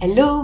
Hello,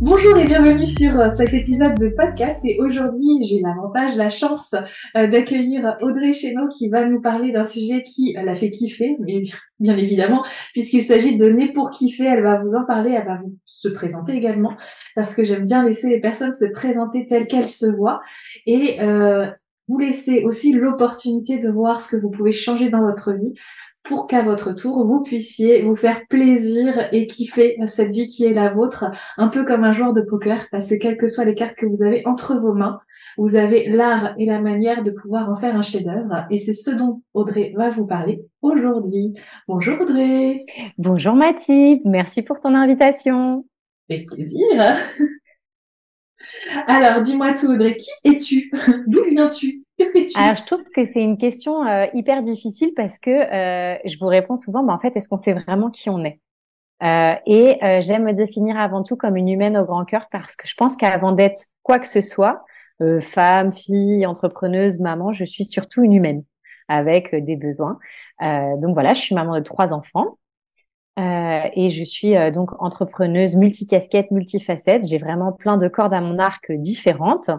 Bonjour et bienvenue sur euh, cet épisode de podcast. Et aujourd'hui j'ai l'avantage, la chance euh, d'accueillir Audrey Chéneau qui va nous parler d'un sujet qui euh, l'a fait kiffer, mais bien évidemment, puisqu'il s'agit de Né pour kiffer, elle va vous en parler, elle va vous se présenter également, parce que j'aime bien laisser les personnes se présenter telles qu'elles se voient. Et vous laisser aussi l'opportunité de voir ce que vous pouvez changer dans votre vie pour qu'à votre tour, vous puissiez vous faire plaisir et kiffer cette vie qui est la vôtre, un peu comme un joueur de poker, parce que quelles que soient les cartes que vous avez entre vos mains, vous avez l'art et la manière de pouvoir en faire un chef-d'œuvre. Et c'est ce dont Audrey va vous parler aujourd'hui. Bonjour Audrey. Bonjour Mathilde, merci pour ton invitation. Avec plaisir. Alors, dis-moi tout Audrey, qui es-tu? D'où viens-tu? Alors, je trouve que c'est une question euh, hyper difficile parce que euh, je vous réponds souvent, mais en fait, est-ce qu'on sait vraiment qui on est? Euh, Et euh, j'aime me définir avant tout comme une humaine au grand cœur parce que je pense qu'avant d'être quoi que ce soit, euh, femme, fille, entrepreneuse, maman, je suis surtout une humaine avec des besoins. donc voilà, je suis maman de trois enfants. et je suis donc entrepreneuse multicasquette, multifacette. J'ai vraiment plein de cordes à mon arc différentes.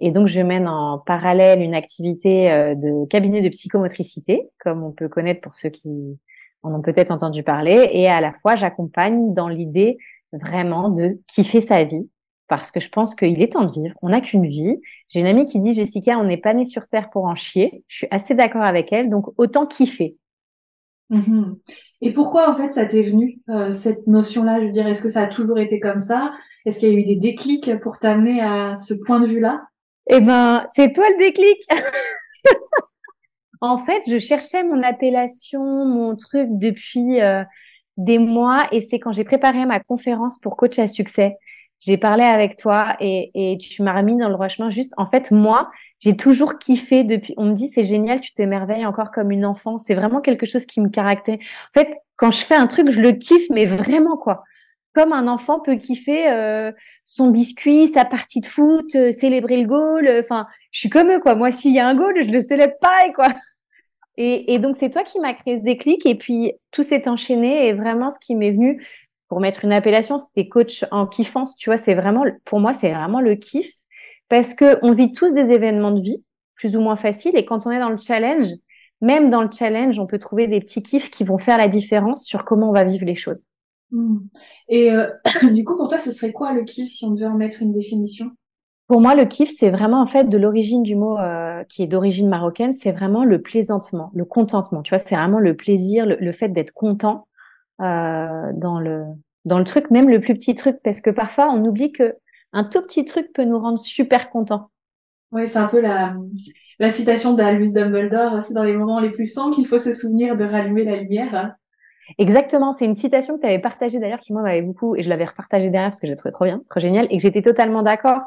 Et donc, je mène en parallèle une activité euh, de cabinet de psychomotricité, comme on peut connaître pour ceux qui en ont peut-être entendu parler. Et à la fois, j'accompagne dans l'idée vraiment de kiffer sa vie, parce que je pense qu'il est temps de vivre. On n'a qu'une vie. J'ai une amie qui dit, Jessica, on n'est pas né sur Terre pour en chier. Je suis assez d'accord avec elle, donc autant kiffer. Mm-hmm. Et pourquoi en fait ça t'est venu euh, cette notion-là? Je veux dire, est-ce que ça a toujours été comme ça? Est-ce qu'il y a eu des déclics pour t'amener à ce point de vue-là? Eh ben, c'est toi le déclic. en fait, je cherchais mon appellation, mon truc depuis euh, des mois, et c'est quand j'ai préparé ma conférence pour coach à succès. J'ai parlé avec toi et, et tu m'as remis dans le droit chemin. Juste, en fait, moi, j'ai toujours kiffé depuis. On me dit c'est génial, tu t'émerveilles encore comme une enfant. C'est vraiment quelque chose qui me caractérise. En fait, quand je fais un truc, je le kiffe, mais vraiment quoi comme un enfant peut kiffer euh, son biscuit, sa partie de foot, euh, célébrer le goal. Euh, enfin, je suis comme eux, quoi. Moi, s'il y a un goal, je le célèbre pareil, quoi. Et, donc, c'est toi qui m'as créé ce déclic. Et puis, tout s'est enchaîné. Et vraiment, ce qui m'est venu, pour mettre une appellation, c'était coach en kiffance. Tu vois, c'est vraiment, pour moi, c'est vraiment le kiff. Parce que on vit tous des événements de vie, plus ou moins faciles. Et quand on est dans le challenge, même dans le challenge, on peut trouver des petits kiffs qui vont faire la différence sur comment on va vivre les choses. Hmm. Et euh, du coup, pour toi, ce serait quoi le kiff si on devait en mettre une définition? Pour moi, le kiff, c'est vraiment en fait de l'origine du mot euh, qui est d'origine marocaine, c'est vraiment le plaisantement, le contentement. Tu vois, c'est vraiment le plaisir, le, fait d'être content euh, dans le dans le truc, même le plus petit truc, parce que parfois on oublie que un tout petit truc peut nous rendre super contents. Oui, c'est un peu la, la citation d'Albus Dumbledore, c'est dans les moments les plus sombres qu'il faut se souvenir de rallumer la lumière. Exactement, c'est une citation que tu avais partagée d'ailleurs qui moi m'avait beaucoup et je l'avais repartagée derrière parce que j'ai trouvé trop bien, trop génial et que j'étais totalement d'accord,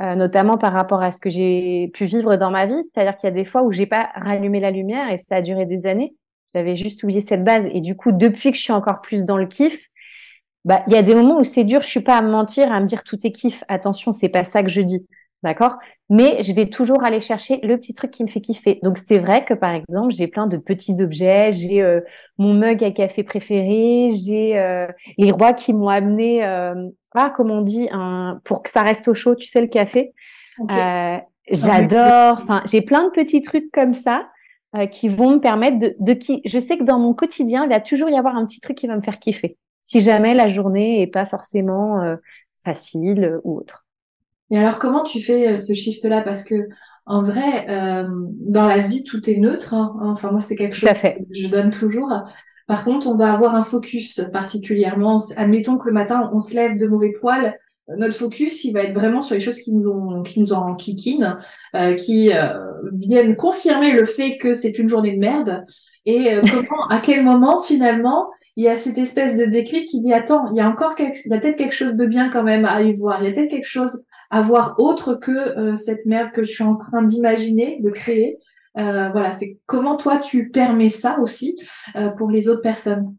euh, notamment par rapport à ce que j'ai pu vivre dans ma vie, c'est-à-dire qu'il y a des fois où j'ai pas rallumé la lumière et ça a duré des années. J'avais juste oublié cette base et du coup depuis que je suis encore plus dans le kiff, bah il y a des moments où c'est dur, je suis pas à me mentir, à me dire tout est kiff. Attention, c'est pas ça que je dis. D'accord? Mais je vais toujours aller chercher le petit truc qui me fait kiffer. Donc c'est vrai que par exemple, j'ai plein de petits objets, j'ai euh, mon mug à café préféré, j'ai euh, les rois qui m'ont amené euh, ah comme on dit un pour que ça reste au chaud, tu sais le café. Euh, j'adore, enfin, j'ai plein de petits trucs comme ça euh, qui vont me permettre de, de qui. Je sais que dans mon quotidien, il va toujours y avoir un petit truc qui va me faire kiffer. Si jamais la journée est pas forcément euh, facile ou autre. Et alors, comment tu fais ce shift-là? Parce que en vrai, dans la vie, tout est neutre. Hein. Enfin, moi, c'est quelque chose que je donne toujours. Par contre, on va avoir un focus particulièrement. Admettons que le matin, on se lève de mauvais poils. Notre focus, il va être vraiment sur les choses qui nous, ont, qui nous en kikinent, euh, qui euh, viennent confirmer le fait que c'est une journée de merde. Et euh, comment, à quel moment, finalement, il y a cette espèce de déclic qui dit attends, il y a encore quelque, il y a peut-être quelque chose de bien quand même à y voir. Il y a peut-être quelque chose à voir autre que cette merde que je suis en train d'imaginer, de créer. Euh, voilà, c'est comment toi tu permets ça aussi euh, pour les autres personnes?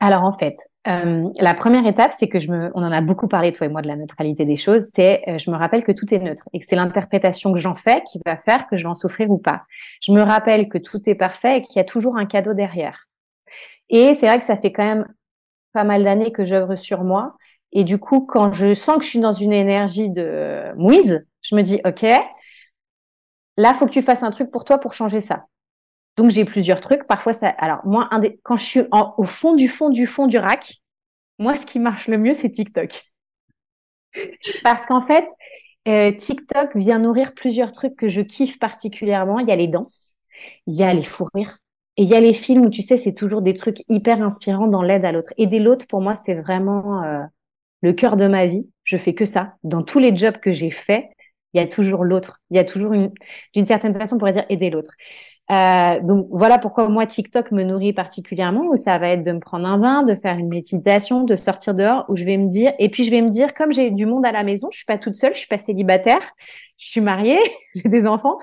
Alors en fait, euh, la première étape, c'est que je me, on en a beaucoup parlé toi et moi de la neutralité des choses. C'est, je me rappelle que tout est neutre et que c'est l'interprétation que j'en fais qui va faire que je vais en souffrir ou pas. Je me rappelle que tout est parfait et qu'il y a toujours un cadeau derrière. Et c'est vrai que ça fait quand même pas mal d'années que j'œuvre sur moi. Et du coup, quand je sens que je suis dans une énergie de mouise, je me dis, OK, Là, faut que tu fasses un truc pour toi pour changer ça. Donc j'ai plusieurs trucs. Parfois, ça. Alors moi, un des... quand je suis au fond du fond du fond du rack, moi, ce qui marche le mieux, c'est TikTok. Parce qu'en fait, euh, TikTok vient nourrir plusieurs trucs que je kiffe particulièrement. Il y a les danses, il y a les fous rires, et il y a les films où tu sais, c'est toujours des trucs hyper inspirants dans l'aide à l'autre. Aider l'autre, pour moi, c'est vraiment euh, le cœur de ma vie. Je fais que ça. Dans tous les jobs que j'ai faits, il y a toujours l'autre. Il y a toujours une, d'une certaine façon, on pourrait dire aider l'autre. Euh, donc voilà pourquoi moi TikTok me nourrit particulièrement où ça va être de me prendre un bain, de faire une méditation, de sortir dehors où je vais me dire et puis je vais me dire comme j'ai du monde à la maison, je suis pas toute seule, je suis pas célibataire, je suis mariée, j'ai des enfants,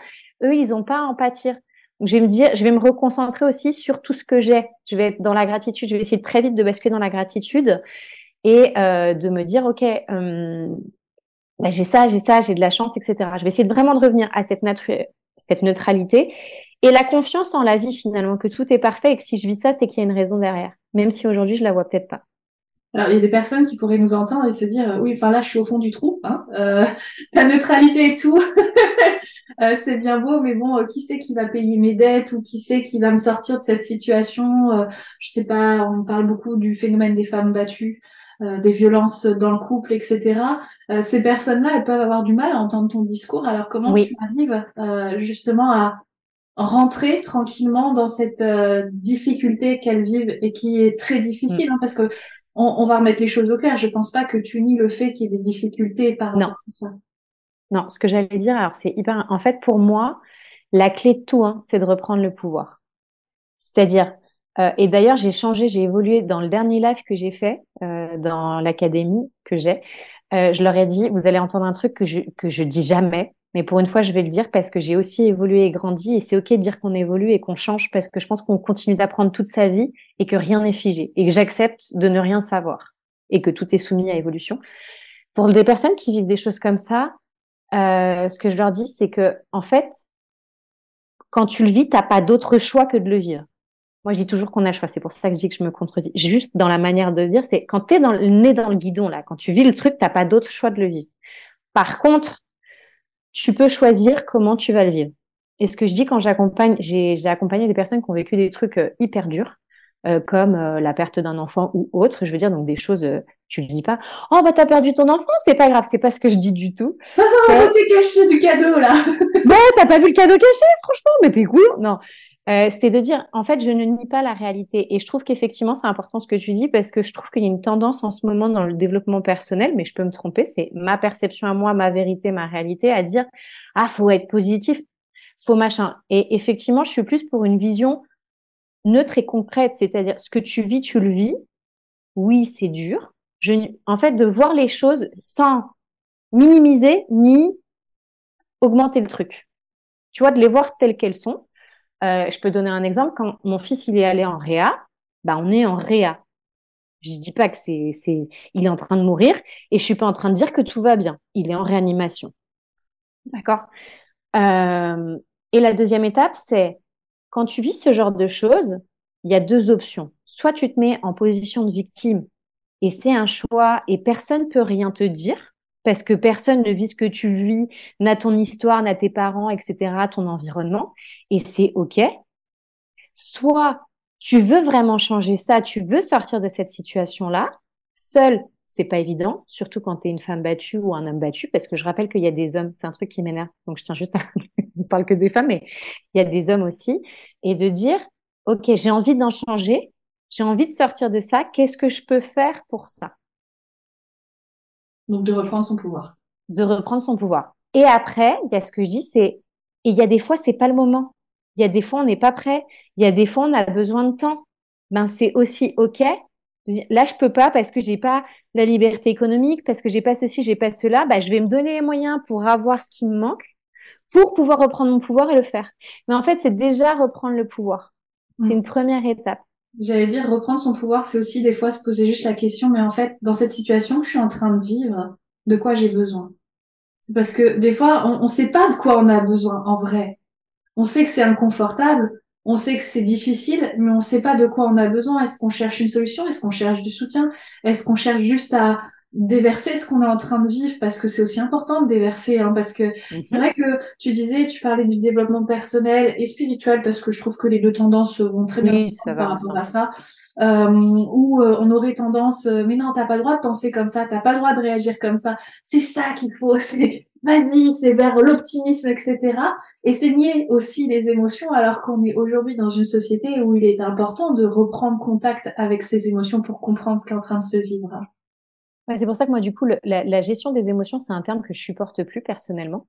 eux ils ont pas à en pâtir. Donc je vais me dire, je vais me reconcentrer aussi sur tout ce que j'ai. Je vais être dans la gratitude, je vais essayer très vite de basculer dans la gratitude et euh, de me dire ok, euh, bah, j'ai ça, j'ai ça, j'ai de la chance, etc. Je vais essayer de vraiment de revenir à cette, cette neutralité et la confiance en la vie finalement, que tout est parfait et que si je vis ça, c'est qu'il y a une raison derrière, même si aujourd'hui je la vois peut-être pas. Alors, il y a des personnes qui pourraient nous entendre et se dire, oui, enfin là, je suis au fond du trou, hein, euh, ta neutralité et tout, c'est bien beau, mais bon, qui c'est qui va payer mes dettes ou qui c'est qui va me sortir de cette situation Je sais pas, on parle beaucoup du phénomène des femmes battues. Euh, des violences dans le couple, etc. Euh, ces personnes-là, elles peuvent avoir du mal à entendre ton discours. Alors comment tu arrives euh, justement à rentrer tranquillement dans cette difficulté qu'elles vivent et qui est très difficile, mm. hein, parce que on, va remettre les choses au clair. Je pense pas que tu nies le fait qu'il y ait des difficultés par à ça. Non, ce que j'allais dire, alors c'est hyper. En fait, pour moi, la clé de tout, hein, c'est de reprendre le pouvoir. C'est-à-dire, euh, et d'ailleurs, j'ai changé, j'ai évolué dans le dernier live que j'ai fait euh, dans l'académie que j'ai. Euh, je leur ai dit, vous allez entendre un truc que je que je dis jamais, mais pour une fois, je vais le dire parce que j'ai aussi évolué et grandi, et c'est ok de dire qu'on évolue et qu'on change parce que je pense qu'on continue d'apprendre toute sa vie et que rien n'est figé et que j'accepte de ne rien savoir et que tout est soumis à évolution. Pour des personnes qui vivent des choses comme ça, euh, ce que je leur dis, c'est que en fait, quand tu le vis, t'as pas d'autre choix que de le vivre. Moi, je dis toujours qu'on a le choix. C'est pour ça que je dis que je me contredis. Juste dans la manière de dire, c'est quand tu es dans le nez dans le guidon, là, quand tu vis le truc, t'as pas d'autre choix de le vivre. Par contre, tu peux choisir comment tu vas le vivre. Et ce que je dis quand j'accompagne, j'ai accompagné des personnes qui ont vécu des trucs euh, hyper durs, euh, comme euh, la perte d'un enfant ou autre. Je veux dire, donc des choses, tu le dis pas. Oh, bah, t'as perdu ton enfant, c'est pas grave, c'est pas ce que je dis du tout. t'es caché du cadeau, là. bah, t'as pas vu le cadeau caché, franchement, mais t'es cool. Non. Euh, c'est de dire, en fait, je ne nie pas la réalité. Et je trouve qu'effectivement, c'est important ce que tu dis parce que je trouve qu'il y a une tendance en ce moment dans le développement personnel, mais je peux me tromper, c'est ma perception à moi, ma vérité, ma réalité, à dire, ah, faut être positif, faut machin. Et effectivement, je suis plus pour une vision neutre et concrète, c'est-à-dire ce que tu vis, tu le vis. Oui, c'est dur. Je, en fait, de voir les choses sans minimiser ni augmenter le truc. Tu vois, de les voir telles qu'elles sont euh, je peux donner un exemple. Quand mon fils il est allé en réa, bah on est en réa. Je dis pas que c'est, c'est, il est en train de mourir et je suis pas en train de dire que tout va bien. Il est en réanimation. D'accord? Euh, et la deuxième étape, c'est quand tu vis ce genre de choses, il y a deux options. Soit tu te mets en position de victime et c'est un choix et personne peut rien te dire parce que personne ne vit ce que tu vis, n'a ton histoire, n'a tes parents, etc., ton environnement, et c'est OK. soit tu veux vraiment changer ça, tu veux sortir de cette situation-là, seul, c'est pas évident, surtout quand tu es une femme battue ou un homme battu, parce que je rappelle qu'il y a des hommes, c'est un truc qui m'énerve, donc je tiens juste à, on parle que des femmes, mais il y a des hommes aussi, et de dire, ok, j'ai envie d'en changer, j'ai envie de sortir de ça, qu'est-ce que je peux faire pour ça? Donc de reprendre son pouvoir. De reprendre son pouvoir. Et après, il y a ce que je dis, c'est, et il y a des fois, c'est pas le moment. Il y a des fois, on n'est pas prêt. Il y a des fois, on a besoin de temps. Ben, c'est aussi OK. Là, je peux pas parce que j'ai pas la liberté économique, parce que j'ai pas ceci, j'ai pas cela. Ben, je vais me donner les moyens pour avoir ce qui me manque, pour pouvoir reprendre mon pouvoir et le faire. Mais en fait, c'est déjà reprendre le pouvoir. C'est mmh. une première étape. J'allais dire, reprendre son pouvoir, c'est aussi des fois se poser juste la question, mais en fait, dans cette situation que je suis en train de vivre, de quoi j'ai besoin C'est parce que des fois, on ne sait pas de quoi on a besoin en vrai. On sait que c'est inconfortable, on sait que c'est difficile, mais on ne sait pas de quoi on a besoin. Est-ce qu'on cherche une solution? Est-ce qu'on cherche du soutien? Est-ce qu'on cherche juste à déverser ce qu'on est en train de vivre parce que c'est aussi important de déverser hein, parce que c'est vrai que tu disais tu parlais du développement personnel et spirituel parce que je trouve que les deux tendances vont très bien par rapport à ça. Euh, où euh, on aurait tendance euh, mais non t'as pas le droit de penser comme ça t'as pas le droit de réagir comme ça. C'est ça qu'il faut c'est vas-y c'est vers l'optimisme etc et c'est nier aussi les émotions alors qu'on est aujourd'hui dans une société où il est important de reprendre contact avec ses émotions pour comprendre ce qui est en train de se vivre c'est pour ça que moi, du coup, la, gestion des émotions, c'est un terme que je supporte plus personnellement.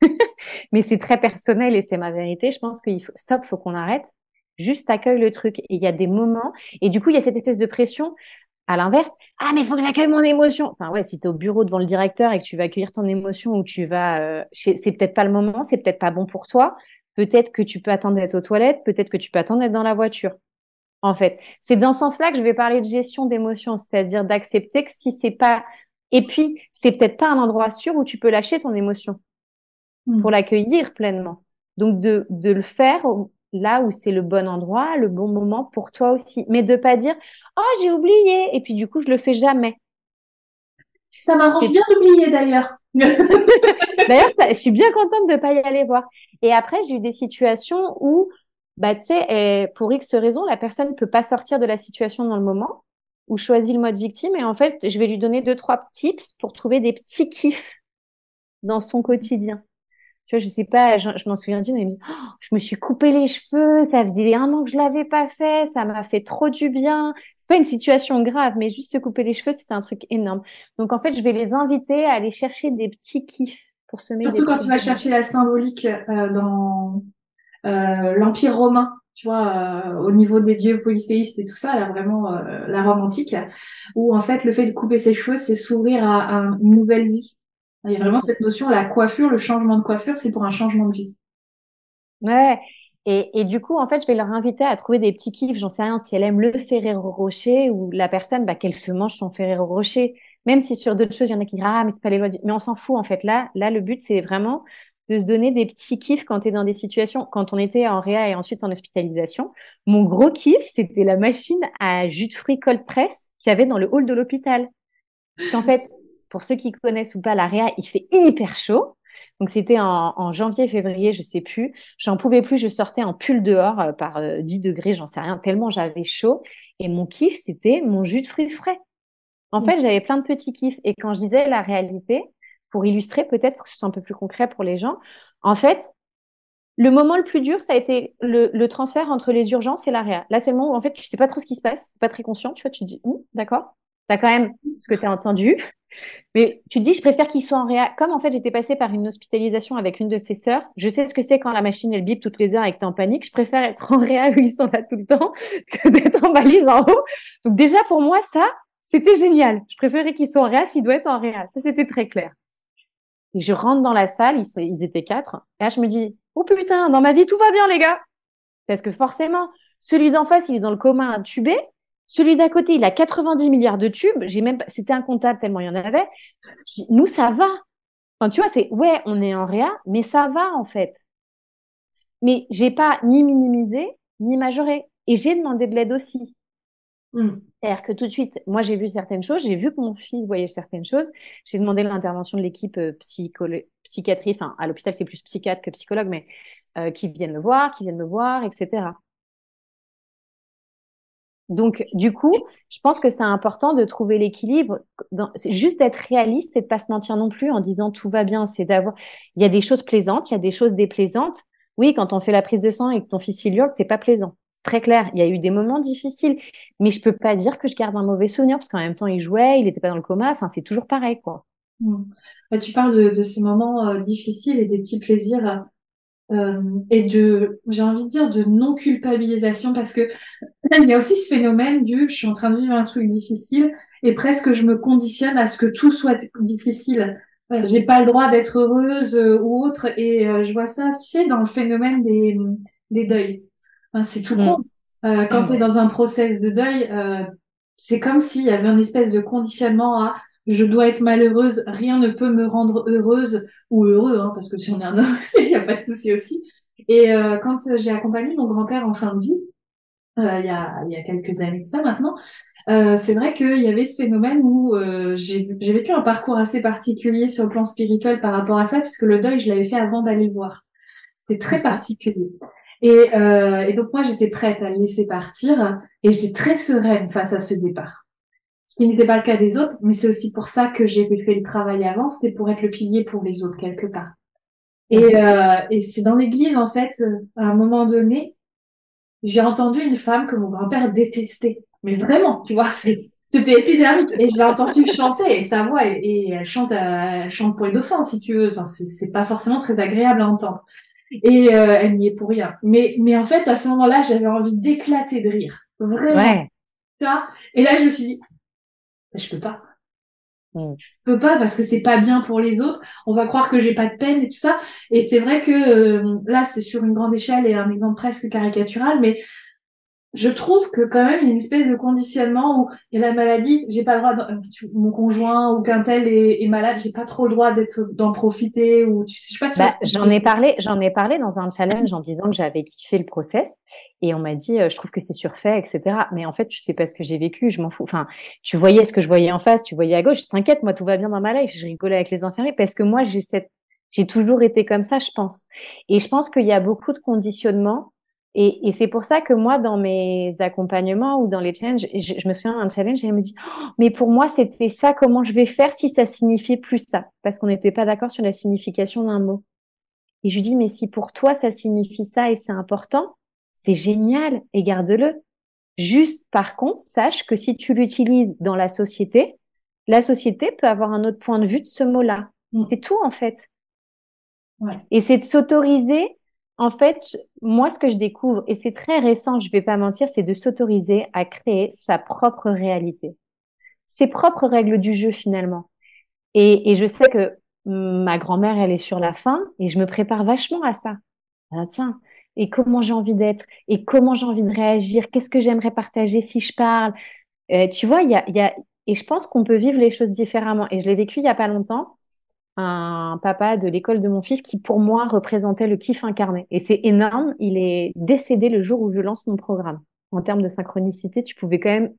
Mais c'est très personnel et c'est ma vérité. Je pense qu'il faut, stop, faut qu'on arrête. Juste accueille le truc. Et il y a des moments, et du coup, il y a cette espèce de pression. À l'inverse, ah, mais il faut que j'accueille mon émotion. Enfin, ouais, si tu au bureau devant le directeur et que tu vas accueillir ton émotion ou tu vas, euh, c'est peut-être pas le moment, c'est peut-être pas bon pour toi. Peut-être que tu peux attendre d'être aux toilettes, peut-être que tu peux attendre d'être dans la voiture en fait. C'est dans ce sens-là que je vais parler de gestion d'émotions, c'est-à-dire d'accepter que si c'est pas, et puis c'est peut-être pas un endroit sûr où tu peux lâcher ton émotion hmm. pour l'accueillir pleinement. Donc de, de le faire là où c'est le bon endroit, le bon moment pour toi aussi, mais de pas dire oh j'ai oublié et puis du coup je le fais jamais. Ça m'arrange bien d'oublier d'ailleurs. d'ailleurs, je suis bien contente de pas y aller voir. Et après, j'ai eu des situations où bah, tu sais, pour X raison, la personne ne peut pas sortir de la situation dans le moment ou choisit le mode victime. Et en fait, je vais lui donner deux, trois tips pour trouver des petits kiffs dans son quotidien. Tu vois, je sais pas, je, m'en souviens d'une, elle me dit, oh, je me suis coupé les cheveux, ça faisait un an que je l'avais pas fait, ça m'a fait trop du bien. C'est pas une situation grave, mais juste se couper les cheveux, c'était un truc énorme. Donc, en fait, je vais les inviter à aller chercher des petits kiffs pour se mettre Surtout quand tu vas chercher la symbolique euh, dans, l'Empire romain, tu vois, euh, au niveau des dieux polythéistes et tout ça, vraiment euh, la Rome antique, où en fait le fait de couper ses cheveux, c'est s'ouvrir à, une nouvelle vie. Il y a vraiment cette notion, la coiffure, le changement de coiffure, c'est pour un changement de vie. Ouais. Et, et, du coup, en fait, je vais leur inviter à trouver des petits kiffs. J'en sais rien si elle aime le Ferrero Rocher ou la personne, bah, qu'elle se mange son Ferrero Rocher. Même si sur d'autres choses, il y en a qui disent ah mais c'est pas les lois. Mais on s'en fout en fait. Là, là, le but c'est vraiment de se donner des petits kiffs quand tu es dans des situations. Quand on était en réa et ensuite en hospitalisation, mon gros kiff, c'était la machine à jus de fruits cold press qu'il y avait dans le hall de l'hôpital. En fait, pour ceux qui connaissent ou pas, la réa, il fait hyper chaud. Donc c'était en, janvier, février, je sais plus. J'en pouvais plus, je sortais en pull dehors euh, par 10 euh, degrés, j'en sais rien, tellement j'avais chaud. Et mon kiff, c'était mon jus de fruits frais. En mmh. fait, j'avais plein de petits kiffs. Et quand je disais la réalité, pour illustrer peut-être, pour que ce soit un peu plus concret pour les gens. En fait, le moment le plus dur, ça a été le, transfert entre les urgences et l'AREA. Là, c'est le moment où en fait, tu sais pas trop ce qui se passe, tu pas très conscient, tu vois, tu dis, hum, d'accord, tu as quand même ce que tu as entendu, mais tu te dis, je préfère qu'il soit en réa. Comme en fait, j'étais passée par une hospitalisation avec une de ses sœurs, je sais ce que c'est quand la machine, elle bip toutes les heures et que tu en panique. Je préfère être en réa où ils sont là tout le temps que d'être en balise en haut. Donc déjà, pour moi, ça, c'était génial. Je préférais qu'ils soient en réa s'il doit être en réa. Ça, c'était très clair. Et je rentre dans la salle, ils, étaient quatre. Et là, je me dis, oh putain, dans ma vie, tout va bien, les gars. Parce que forcément, celui d'en face, il est dans le commun intubé. Celui d'à côté, il a 90 milliards de tubes. J'ai même, c'était incontable tellement il y en avait. Nous, ça va. Tu vois, c'est, ouais, on est en réa, mais ça va, en fait. Mais j'ai pas ni minimisé, ni majoré. Et j'ai demandé de l'aide aussi. Mm. C'est-à-dire que tout de suite, moi j'ai vu certaines choses, j'ai vu que mon fils voyait certaines choses, j'ai demandé l'intervention de l'équipe euh, psychiatrie, enfin à l'hôpital c'est plus psychiatre que psychologue, mais euh, qui viennent le voir, qui viennent me voir, etc. Donc, du coup, je pense que c'est important de trouver l'équilibre. C'est juste d'être réaliste, c'est de pas se mentir non plus en disant tout va bien. C'est d'avoir, il y a des choses plaisantes, il y a des choses déplaisantes. Oui, quand on fait la prise de sang et que ton fils il hurle, c'est pas plaisant. C'est très clair. Il y a eu des moments difficiles, mais je peux pas dire que je garde un mauvais souvenir parce qu'en même temps il jouait, il était pas dans le coma. Enfin, c'est toujours pareil, quoi. Mmh. Tu parles de, ces moments euh, difficiles et des petits plaisirs euh, et de, j'ai envie de dire, de non culpabilisation parce que il y a aussi ce phénomène du, je suis en train de vivre un truc difficile et presque je me conditionne à ce que tout soit difficile. Euh, j'ai pas le droit d'être heureuse euh, ou autre et euh, je vois ça, tu sais, dans le phénomène des, des deuils. c'est tout con. Mm. quand mm. tu es dans un process de deuil, c'est comme s'il y avait une espèce de conditionnement à je dois être malheureuse, rien ne peut me rendre heureuse ou heureux, hein, parce que si on est un homme, il n'y a pas de souci aussi. Et quand j'ai accompagné mon grand-père en fin de vie, il y, a, il y a quelques années de ça maintenant, euh, c'est vrai qu'il y avait ce phénomène où euh, j'ai vécu un parcours assez particulier sur le plan spirituel par rapport à ça, puisque le deuil, je l'avais fait avant d'aller le voir. C'était très particulier. Et, euh, et donc moi, j'étais prête à le laisser partir et j'étais très sereine face à ce départ. Ce qui n'était pas le cas des autres, mais c'est aussi pour ça que j'ai fait le travail avant, c'était pour être le pilier pour les autres quelque part. Et, euh, et c'est dans l'église, en fait, à un moment donné, j'ai entendu une femme que mon grand-père détestait mais vraiment, tu vois, c'était épidermique. Et je l'ai entendu chanter et sa voix, et, elle chante, elle chante pour les dauphins, si tu veux. Enfin, c'est pas forcément très agréable à entendre. Et euh, elle n'y est pour rien. Mais, mais en fait, à ce moment-là, j'avais envie d'éclater de rire. Vraiment. Ouais. Tu vois? Et là, je me suis dit, je peux pas. Mm. Je peux pas parce que c'est pas bien pour les autres. On va croire que j'ai pas de peine et tout ça. Et c'est vrai que euh, là, c'est sur une grande échelle et un exemple presque caricatural, mais je trouve que quand même il y a une espèce de conditionnement où il y a la maladie, j'ai pas le droit, de, mon conjoint ou qu'un tel est, est, malade, j'ai pas trop le droit d'être d'en profiter ou tu sais, je sais pas. Si bah, j'en ai parlé, j'en ai parlé dans un challenge en disant que j'avais kiffé le process et on m'a dit, euh, je trouve que c'est surfait, etc. Mais en fait, tu sais pas ce que j'ai vécu, je m'en fous. Enfin, tu voyais ce que je voyais en face, tu voyais à gauche. T'inquiète, moi tout va bien dans ma life. Je rigolais avec les infirmiers parce que moi j'ai cette, j'ai toujours été comme ça, je pense. Et je pense qu'il y a beaucoup de conditionnements et, et c'est pour ça que moi, dans mes accompagnements ou dans les challenges, je, me souviens d'un challenge et elle me dit, oh, mais pour moi, c'était ça, comment je vais faire si ça signifiait plus ça? Parce qu'on n'était pas d'accord sur la signification d'un mot. Et je lui dis, mais si pour toi, ça signifie ça et c'est important, c'est génial et garde-le. Juste, par contre, sache que si tu l'utilises dans la société, la société peut avoir un autre point de vue de ce mot-là. Mm. C'est tout, en fait. Ouais. Et c'est de s'autoriser en fait, moi, ce que je découvre, et c'est très récent, je vais pas mentir, c'est de s'autoriser à créer sa propre réalité, ses propres règles du jeu finalement. Et, je sais que ma grand-mère, elle est sur la fin, et je me prépare vachement à ça. Ah, tiens, et comment j'ai envie d'être, et comment j'ai envie de réagir, qu'est-ce que j'aimerais partager si je parle? Euh, tu vois, il y a, y a, et je pense qu'on peut vivre les choses différemment. Et je l'ai vécu il y a pas longtemps un papa de l'école de mon fils qui, pour moi, représentait le kiff incarné. Et c'est énorme. Il est décédé le jour où je lance mon programme. En termes de synchronicité, tu pouvais quand même.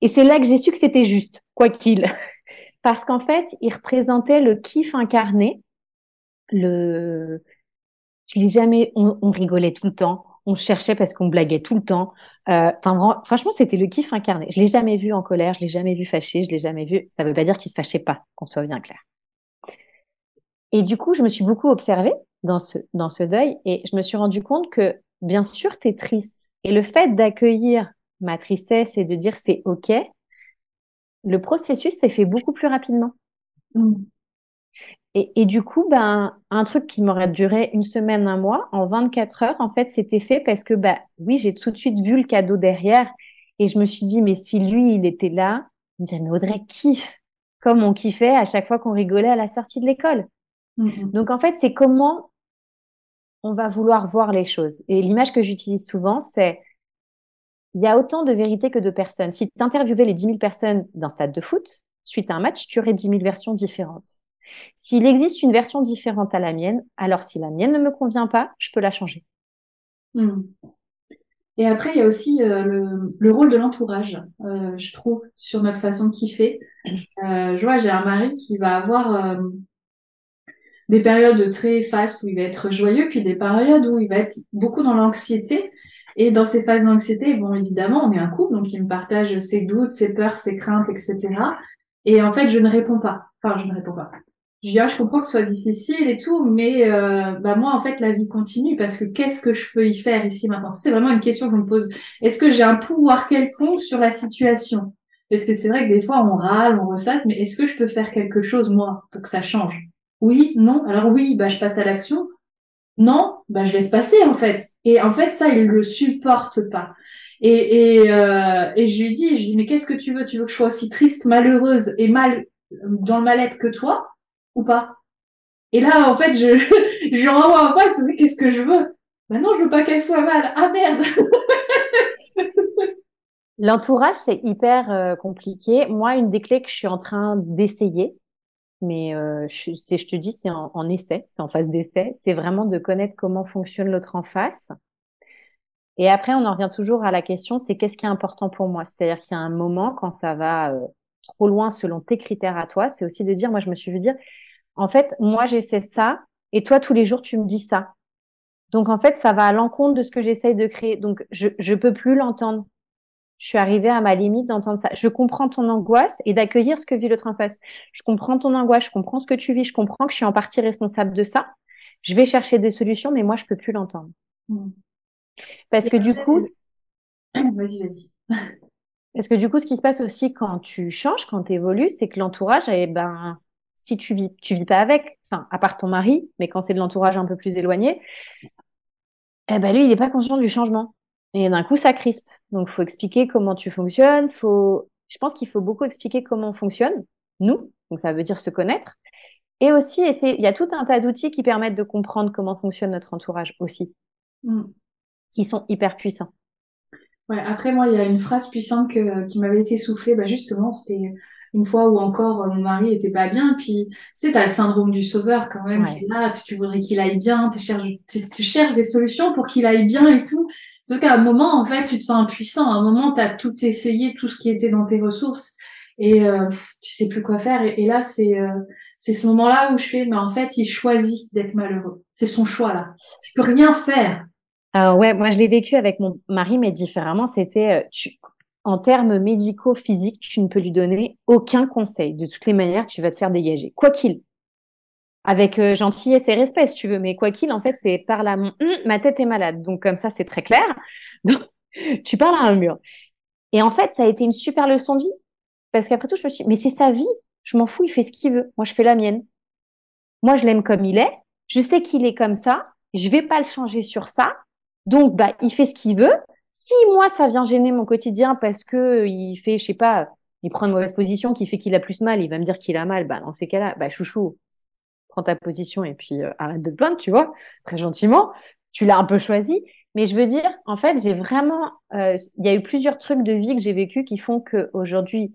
Et c'est là que j'ai su que c'était juste, quoi qu'il. Parce qu'en fait, il représentait le kiff incarné. Le. Je l'ai jamais. On, rigolait tout le temps. On cherchait parce qu'on blaguait tout le temps. Euh, franchement, c'était le kiff incarné. Je l'ai jamais vu en colère. Je l'ai jamais vu fâché. Je l'ai jamais vu. Ça veut pas dire qu'il se fâchait pas, qu'on soit bien clair. Et du coup, je me suis beaucoup observée dans ce, dans ce deuil et je me suis rendu compte que, bien sûr, tu es triste. Et le fait d'accueillir ma tristesse et de dire c'est OK, le processus s'est fait beaucoup plus rapidement. Mm. Et, et, du coup, ben, un truc qui m'aurait duré une semaine, un mois, en 24 heures, en fait, c'était fait parce que, bah, oui, j'ai tout de suite vu le cadeau derrière et je me suis dit, mais si lui, il était là, je me disais, mais Audrey kiffe, comme on kiffait à chaque fois qu'on rigolait à la sortie de l'école. Mm-hmm. Donc en fait, c'est comment on va vouloir voir les choses. Et l'image que j'utilise souvent, c'est il y a autant de vérités que de personnes. Si tu interviewais les 10 000 personnes d'un stade de foot, suite à un match, tu aurais 10 000 versions différentes. S'il existe une version différente à la mienne, alors si la mienne ne me convient pas, je peux la changer. Mm. Et après, il y a aussi euh, le, rôle de l'entourage, euh, je trouve, sur notre façon de kiffer. Euh, je vois, j'ai un mari qui va avoir des périodes très fastes où il va être joyeux, puis des périodes où il va être beaucoup dans l'anxiété. Et dans ces phases d'anxiété, bon, évidemment, on est un couple, donc il me partage ses doutes, ses peurs, ses craintes, etc. Et en fait, je ne réponds pas. Enfin, je ne réponds pas. Je dis, ah, je comprends que ce soit difficile et tout, mais euh, bah moi, en fait, la vie continue parce que qu'est-ce que je peux y faire ici maintenant? C'est vraiment une question que je me pose. Est-ce que j'ai un pouvoir quelconque sur la situation? Parce que c'est vrai que des fois, on râle, on ressasse, mais est-ce que je peux faire quelque chose, moi, pour que ça change? Oui, non Alors oui, bah je passe à l'action. Non, bah je laisse passer, en fait. Et en fait, ça, il le supporte pas. Et, et, euh, et je lui dis, je lui dis, mais qu'est-ce que tu veux? Tu veux que je sois aussi triste, malheureuse et mal dans le mal-être que toi ou pas? Et là, en fait, je, je lui renvoie en face, qu'est-ce que je veux? Ben non, je veux pas qu'elle soit mal. Ah merde L'entourage, c'est hyper euh, compliqué. Moi, une des clés que je suis en train d'essayer, mais euh, je, te dis, c'est en, en, essai, c'est en phase d'essai, c'est vraiment de connaître comment fonctionne l'autre en face. Et après, on en revient toujours à la question, c'est qu'est-ce qui est important pour moi? C'est-à-dire qu'il y a un moment, quand ça va euh, trop loin selon tes critères à toi, c'est aussi de dire, moi, je me suis vu dire, en fait, moi, j'essaie ça, et toi, tous les jours, tu me dis ça. Donc, en fait, ça va à l'encontre de ce que j'essaye de créer. Donc, je je peux plus l'entendre. Je suis arrivée à ma limite d'entendre ça. Je comprends ton angoisse et d'accueillir ce que vit l'autre en face. Je comprends ton angoisse, je comprends ce que tu vis, je comprends que je suis en partie responsable de ça. Je vais chercher des solutions, mais moi, je peux plus l'entendre. Mmh. Parce que du coup, vas-y, vas-y. Parce que du coup, ce qui se passe aussi quand tu changes, quand tu évolues, c'est que l'entourage, eh ben, si tu vis, tu vis pas avec, enfin, à part ton mari, mais quand c'est de l'entourage un peu plus éloigné, eh ben lui, il n'est pas conscient du changement. Et d'un coup, ça crispe. Donc, faut expliquer comment tu fonctionnes. Faut, je pense qu'il faut beaucoup expliquer comment on fonctionne, nous. Donc, ça veut dire se connaître. Et aussi, il y a tout un tas d'outils qui permettent de comprendre comment fonctionne notre entourage aussi, mm. qui sont hyper puissants. Ouais, après, moi, il y a une phrase puissante que, qui m'avait été soufflée, bah, justement, c'était une fois où encore euh, mon mari était pas bien, puis tu sais, t'as le syndrome du sauveur quand même, qui est là, tu voudrais qu'il aille bien, tu cherches, tu cherches des solutions pour qu'il aille bien et tout. Sauf qu'à un moment, en fait, tu te sens impuissant. À un moment, tu as tout essayé, tout ce qui était dans tes ressources, et euh, tu sais plus quoi faire. Et, là, c'est euh, c'est ce moment-là où je fais, mais en fait, il choisit d'être malheureux. C'est son choix là. Je peux rien faire. Alors ouais, moi je l'ai vécu avec mon mari, mais différemment. C'était, euh, tu, en termes médicaux, physiques, tu ne peux lui donner aucun conseil. De toutes les manières, tu vas te faire dégager. Quoi qu'il. Avec euh, gentillesse et respect, si tu veux. Mais quoi qu'il, en fait, c'est par là, hum, ma tête est malade. Donc, comme ça, c'est très clair. tu parles à un mur. Et en fait, ça a été une super leçon de vie. Parce qu'après tout, je me suis dit, mais c'est sa vie. Je m'en fous, il fait ce qu'il veut. Moi, je fais la mienne. Moi, je l'aime comme il est. Je sais qu'il est comme ça. Je vais pas le changer sur ça. Donc, bah, il fait ce qu'il veut. Si moi, ça vient gêner mon quotidien parce que il fait, je sais pas, il prend une mauvaise position qui fait qu'il a plus mal, il va me dire qu'il a mal, bah, dans ces cas-là, bah, chouchou, prends ta position et puis euh, arrête de te plaindre, tu vois, très gentiment. Tu l'as un peu choisi. Mais je veux dire, en fait, j'ai vraiment, euh, il y a eu plusieurs trucs de vie que j'ai vécu qui font que aujourd'hui,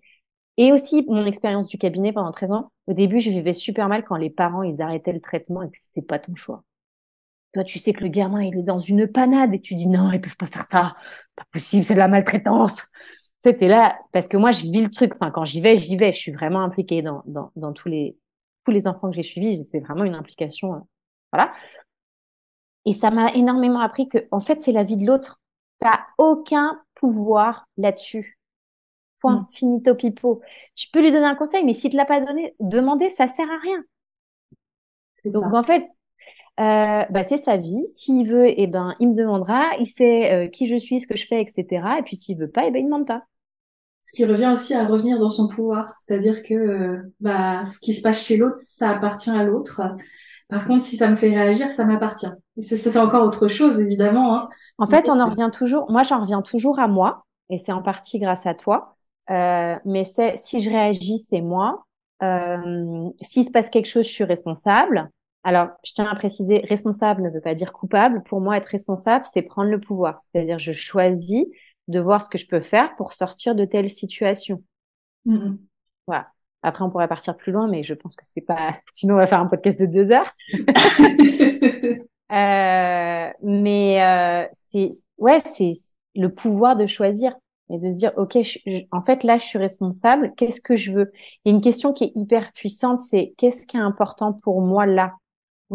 et aussi mon expérience du cabinet pendant 13 ans, au début, je vivais super mal quand les parents, ils arrêtaient le traitement et que c'était pas ton choix. Toi, tu sais que le gamin, il est dans une panade et tu dis non, ils peuvent pas faire ça. Pas possible, c'est de la maltraitance. C'était là parce que moi, je vis le truc. Enfin, quand j'y vais, j'y vais. Je suis vraiment impliquée dans, dans, dans tous les tous les enfants que j'ai suivis. C'est vraiment une implication. Euh, voilà. Et ça m'a énormément appris que, en fait, c'est la vie de l'autre. T'as aucun pouvoir là-dessus. Point. Mm. Finito pipo. Tu peux lui donner un conseil, mais si tu l'as pas donné, demander, ça sert à rien. Donc, en fait, euh, bah, c'est sa vie. S'il veut, eh ben, il me demandera. Il sait euh, qui je suis, ce que je fais, etc. Et puis s'il veut pas, eh ben, il ne demande pas. Ce qui revient aussi à revenir dans son pouvoir, c'est-à-dire que euh, bah, ce qui se passe chez l'autre, ça appartient à l'autre. Par contre, si ça me fait réagir, ça m'appartient. C'est encore autre chose, évidemment. Hein. En fait, on en revient toujours. Moi, j'en reviens toujours à moi, et c'est en partie grâce à toi. mais c'est si je réagis, c'est moi. S'il se passe quelque chose, je suis responsable. Alors, je tiens à préciser, responsable ne veut pas dire coupable. Pour moi, être responsable, c'est prendre le pouvoir. C'est-à-dire, je choisis de voir ce que je peux faire pour sortir de telle situation. Mm-hmm. Voilà. Après, on pourrait partir plus loin, mais je pense que c'est pas. Sinon, on va faire un podcast de deux heures. euh, mais euh, c'est ouais, c'est le pouvoir de choisir et de se dire ok, en fait là, je suis responsable. Qu'est-ce que je veux? Il y a une question qui est hyper puissante, c'est qu'est-ce qui est important pour moi là?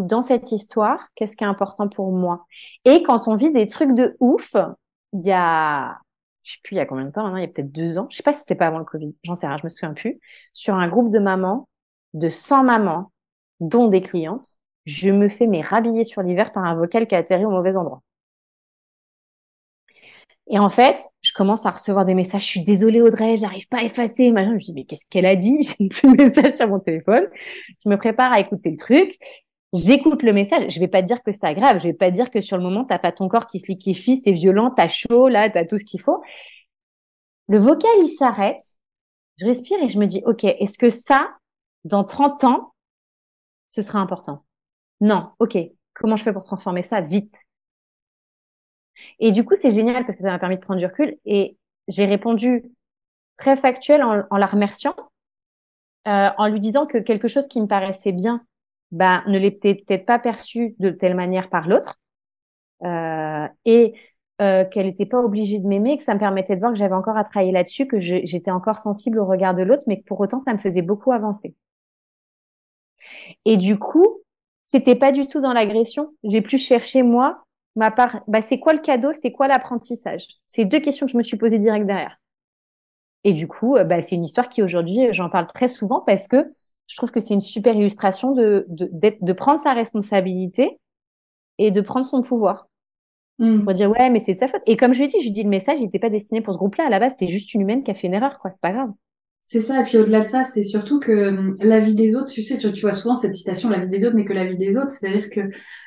Dans cette histoire, qu'est-ce qui est important pour moi? Et quand on vit des trucs de ouf, il y a, je sais plus il y a combien de temps maintenant, il y a peut-être deux ans, je sais pas si c'était pas avant le Covid, j'en sais rien, je me souviens plus, sur un groupe de mamans, de 100 mamans, dont des clientes, je me fais mes rhabiller sur l'hiver par un vocal qui a atterri au mauvais endroit. Et en fait, je commence à recevoir des messages. Je suis désolée, Audrey, j'arrive pas à effacer. Je me dis, mais qu'est-ce qu'elle a dit? J'ai plus de message sur mon téléphone. Je me prépare à écouter le truc. J'écoute le message. Je vais pas dire que c'est grave. Je vais pas dire que sur le moment, t'as pas ton corps qui se liquéfie, c'est violent, t'as chaud, là, t'as tout ce qu'il faut. Le vocal, il s'arrête. Je respire et je me dis, OK, est-ce que ça, dans 30 ans, ce sera important? Non. OK. Comment je fais pour transformer ça vite? Et du coup, c'est génial parce que ça m'a permis de prendre du recul et j'ai répondu très factuel en, la remerciant, euh, en lui disant que quelque chose qui me paraissait bien, bah, ne l'était peut-être pas perçu de telle manière par l'autre, euh, et euh, qu'elle n'était pas obligée de m'aimer, que ça me permettait de voir que j'avais encore à travailler là-dessus, que j'étais encore sensible au regard de l'autre, mais que pour autant, ça me faisait beaucoup avancer. Et du coup, c'était pas du tout dans l'agression. J'ai plus cherché moi ma part, bah, c'est quoi le cadeau, c'est quoi l'apprentissage? C'est deux questions que je me suis posées direct derrière. Et du coup, euh, bah, c'est une histoire qui aujourd'hui, j'en parle très souvent parce que je trouve que c'est une super illustration de, de, de, prendre sa responsabilité et de prendre son pouvoir. Mmh. Pour dire, ouais, mais c'est de sa faute. Et comme je lui dit, je lui dis, le message, il n'était pas destiné pour ce groupe-là. À la base, c'était juste une humaine qui a fait une erreur, quoi. C'est pas grave. C'est ça, et puis au-delà de ça, c'est surtout que hum, la vie des autres, tu sais, tu, vois souvent cette citation, la vie des autres n'est que la vie des autres, c'est-à-dire que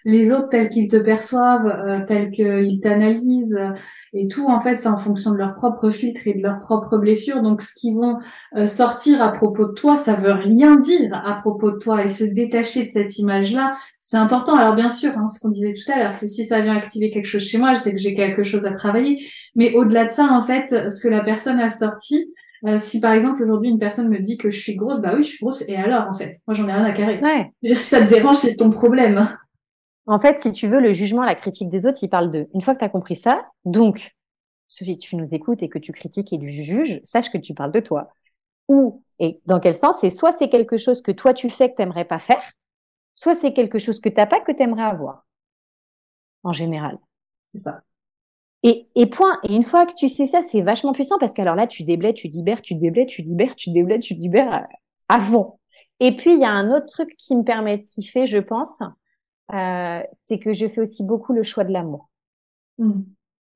les autres tels qu'ils te perçoivent, euh, tels qu'ils t'analysent, euh, et tout, en fait, c'est en fonction de leur propre filtre et de leurs propres blessures. Donc, ce qui vont euh, sortir à propos de toi, ça veut rien dire à propos de toi, et se détacher de cette image-là, c'est important. Alors, bien sûr, hein, ce qu'on disait tout à l'heure, c'est si ça vient activer quelque chose chez moi, je sais que j'ai quelque chose à travailler, mais au-delà de ça, en fait, ce que la personne a sorti, euh, si par exemple aujourd'hui une personne me dit que je suis grosse, bah oui, je suis grosse. Et alors en fait, moi j'en ai rien à carrer. Ouais. Si ça te dérange, c'est ton problème. En fait, si tu veux, le jugement, la critique des autres, il parle de. Une fois que tu as compris ça, donc, si tu nous écoutes et que tu critiques et tu juges, sache que tu parles de toi. Ou, et dans quel sens, c'est soit c'est quelque chose que toi tu fais que t'aimerais pas faire, soit c'est quelque chose que t'as pas que t'aimerais avoir. En général. C'est ça. Et, et point. Et une fois que tu sais ça, c'est vachement puissant parce qu'alors là, tu déblais, tu libères, tu déblais, tu libères, tu déblais, tu libères à, fond. Et puis, il y a un autre truc qui me permet de kiffer, je pense, euh, c'est que je fais aussi beaucoup le choix de l'amour. Mmh.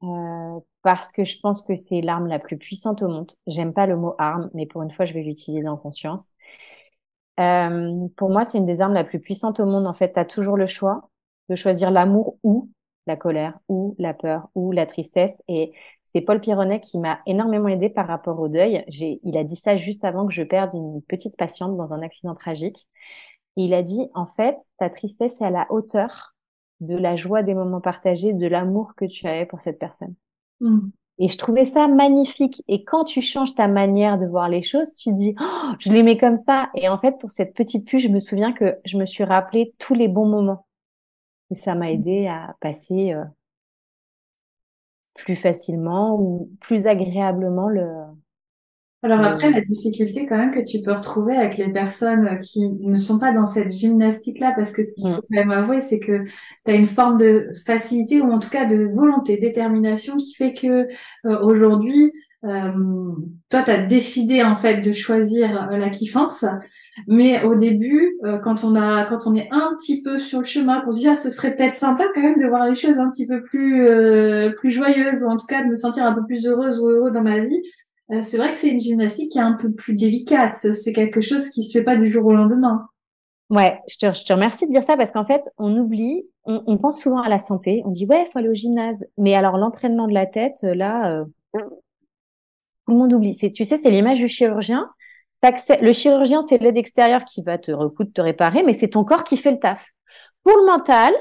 Euh, parce que je pense que c'est l'arme la plus puissante au monde. J'aime pas le mot arme, mais pour une fois, je vais l'utiliser en conscience. Euh, pour moi, c'est une des armes la plus puissantes au monde. En fait, tu as toujours le choix de choisir l'amour ou la colère ou la peur ou la tristesse. Et c'est Paul Pironnet qui m'a énormément aidé par rapport au deuil. J'ai, il a dit ça juste avant que je perde une petite patiente dans un accident tragique. Et il a dit, en fait, ta tristesse est à la hauteur de la joie des moments partagés, de l'amour que tu avais pour cette personne. Mmh. Et je trouvais ça magnifique. Et quand tu changes ta manière de voir les choses, tu dis, oh, je l'aimais comme ça. Et en fait, pour cette petite puce, je me souviens que je me suis rappelé tous les bons moments. Et ça m'a mmh. aidé à passer euh, plus facilement ou plus agréablement le. Alors après, la difficulté quand même que tu peux retrouver avec les personnes qui ne sont pas dans cette gymnastique-là, parce que ce qu'il mmh. faut quand même avouer, c'est que tu as une forme de facilité ou en tout cas de volonté, détermination qui fait que euh, aujourd'hui, euh, toi, tu as décidé en fait de choisir la kiffance mais au début, euh, quand on a, quand on est un petit peu sur le chemin, pour se dire, ah, ce serait peut-être sympa quand même de voir les choses un petit peu plus, euh, plus joyeuses, ou en tout cas de me sentir un peu plus heureuse ou heureux dans ma vie. Euh, c'est vrai que c'est une gymnastique qui est un peu plus délicate. C'est quelque chose qui se fait pas du jour au lendemain. Ouais, je te, je te remercie de dire ça parce qu'en fait, on oublie, on, on, pense souvent à la santé. On dit ouais, faut aller au gymnase. Mais alors l'entraînement de la tête, là, tout le monde oublie. Tu sais, c'est l'image du chirurgien le chirurgien, c'est l'aide extérieure qui va te recoudre, te réparer, mais c'est ton corps qui fait le taf. Pour le mental,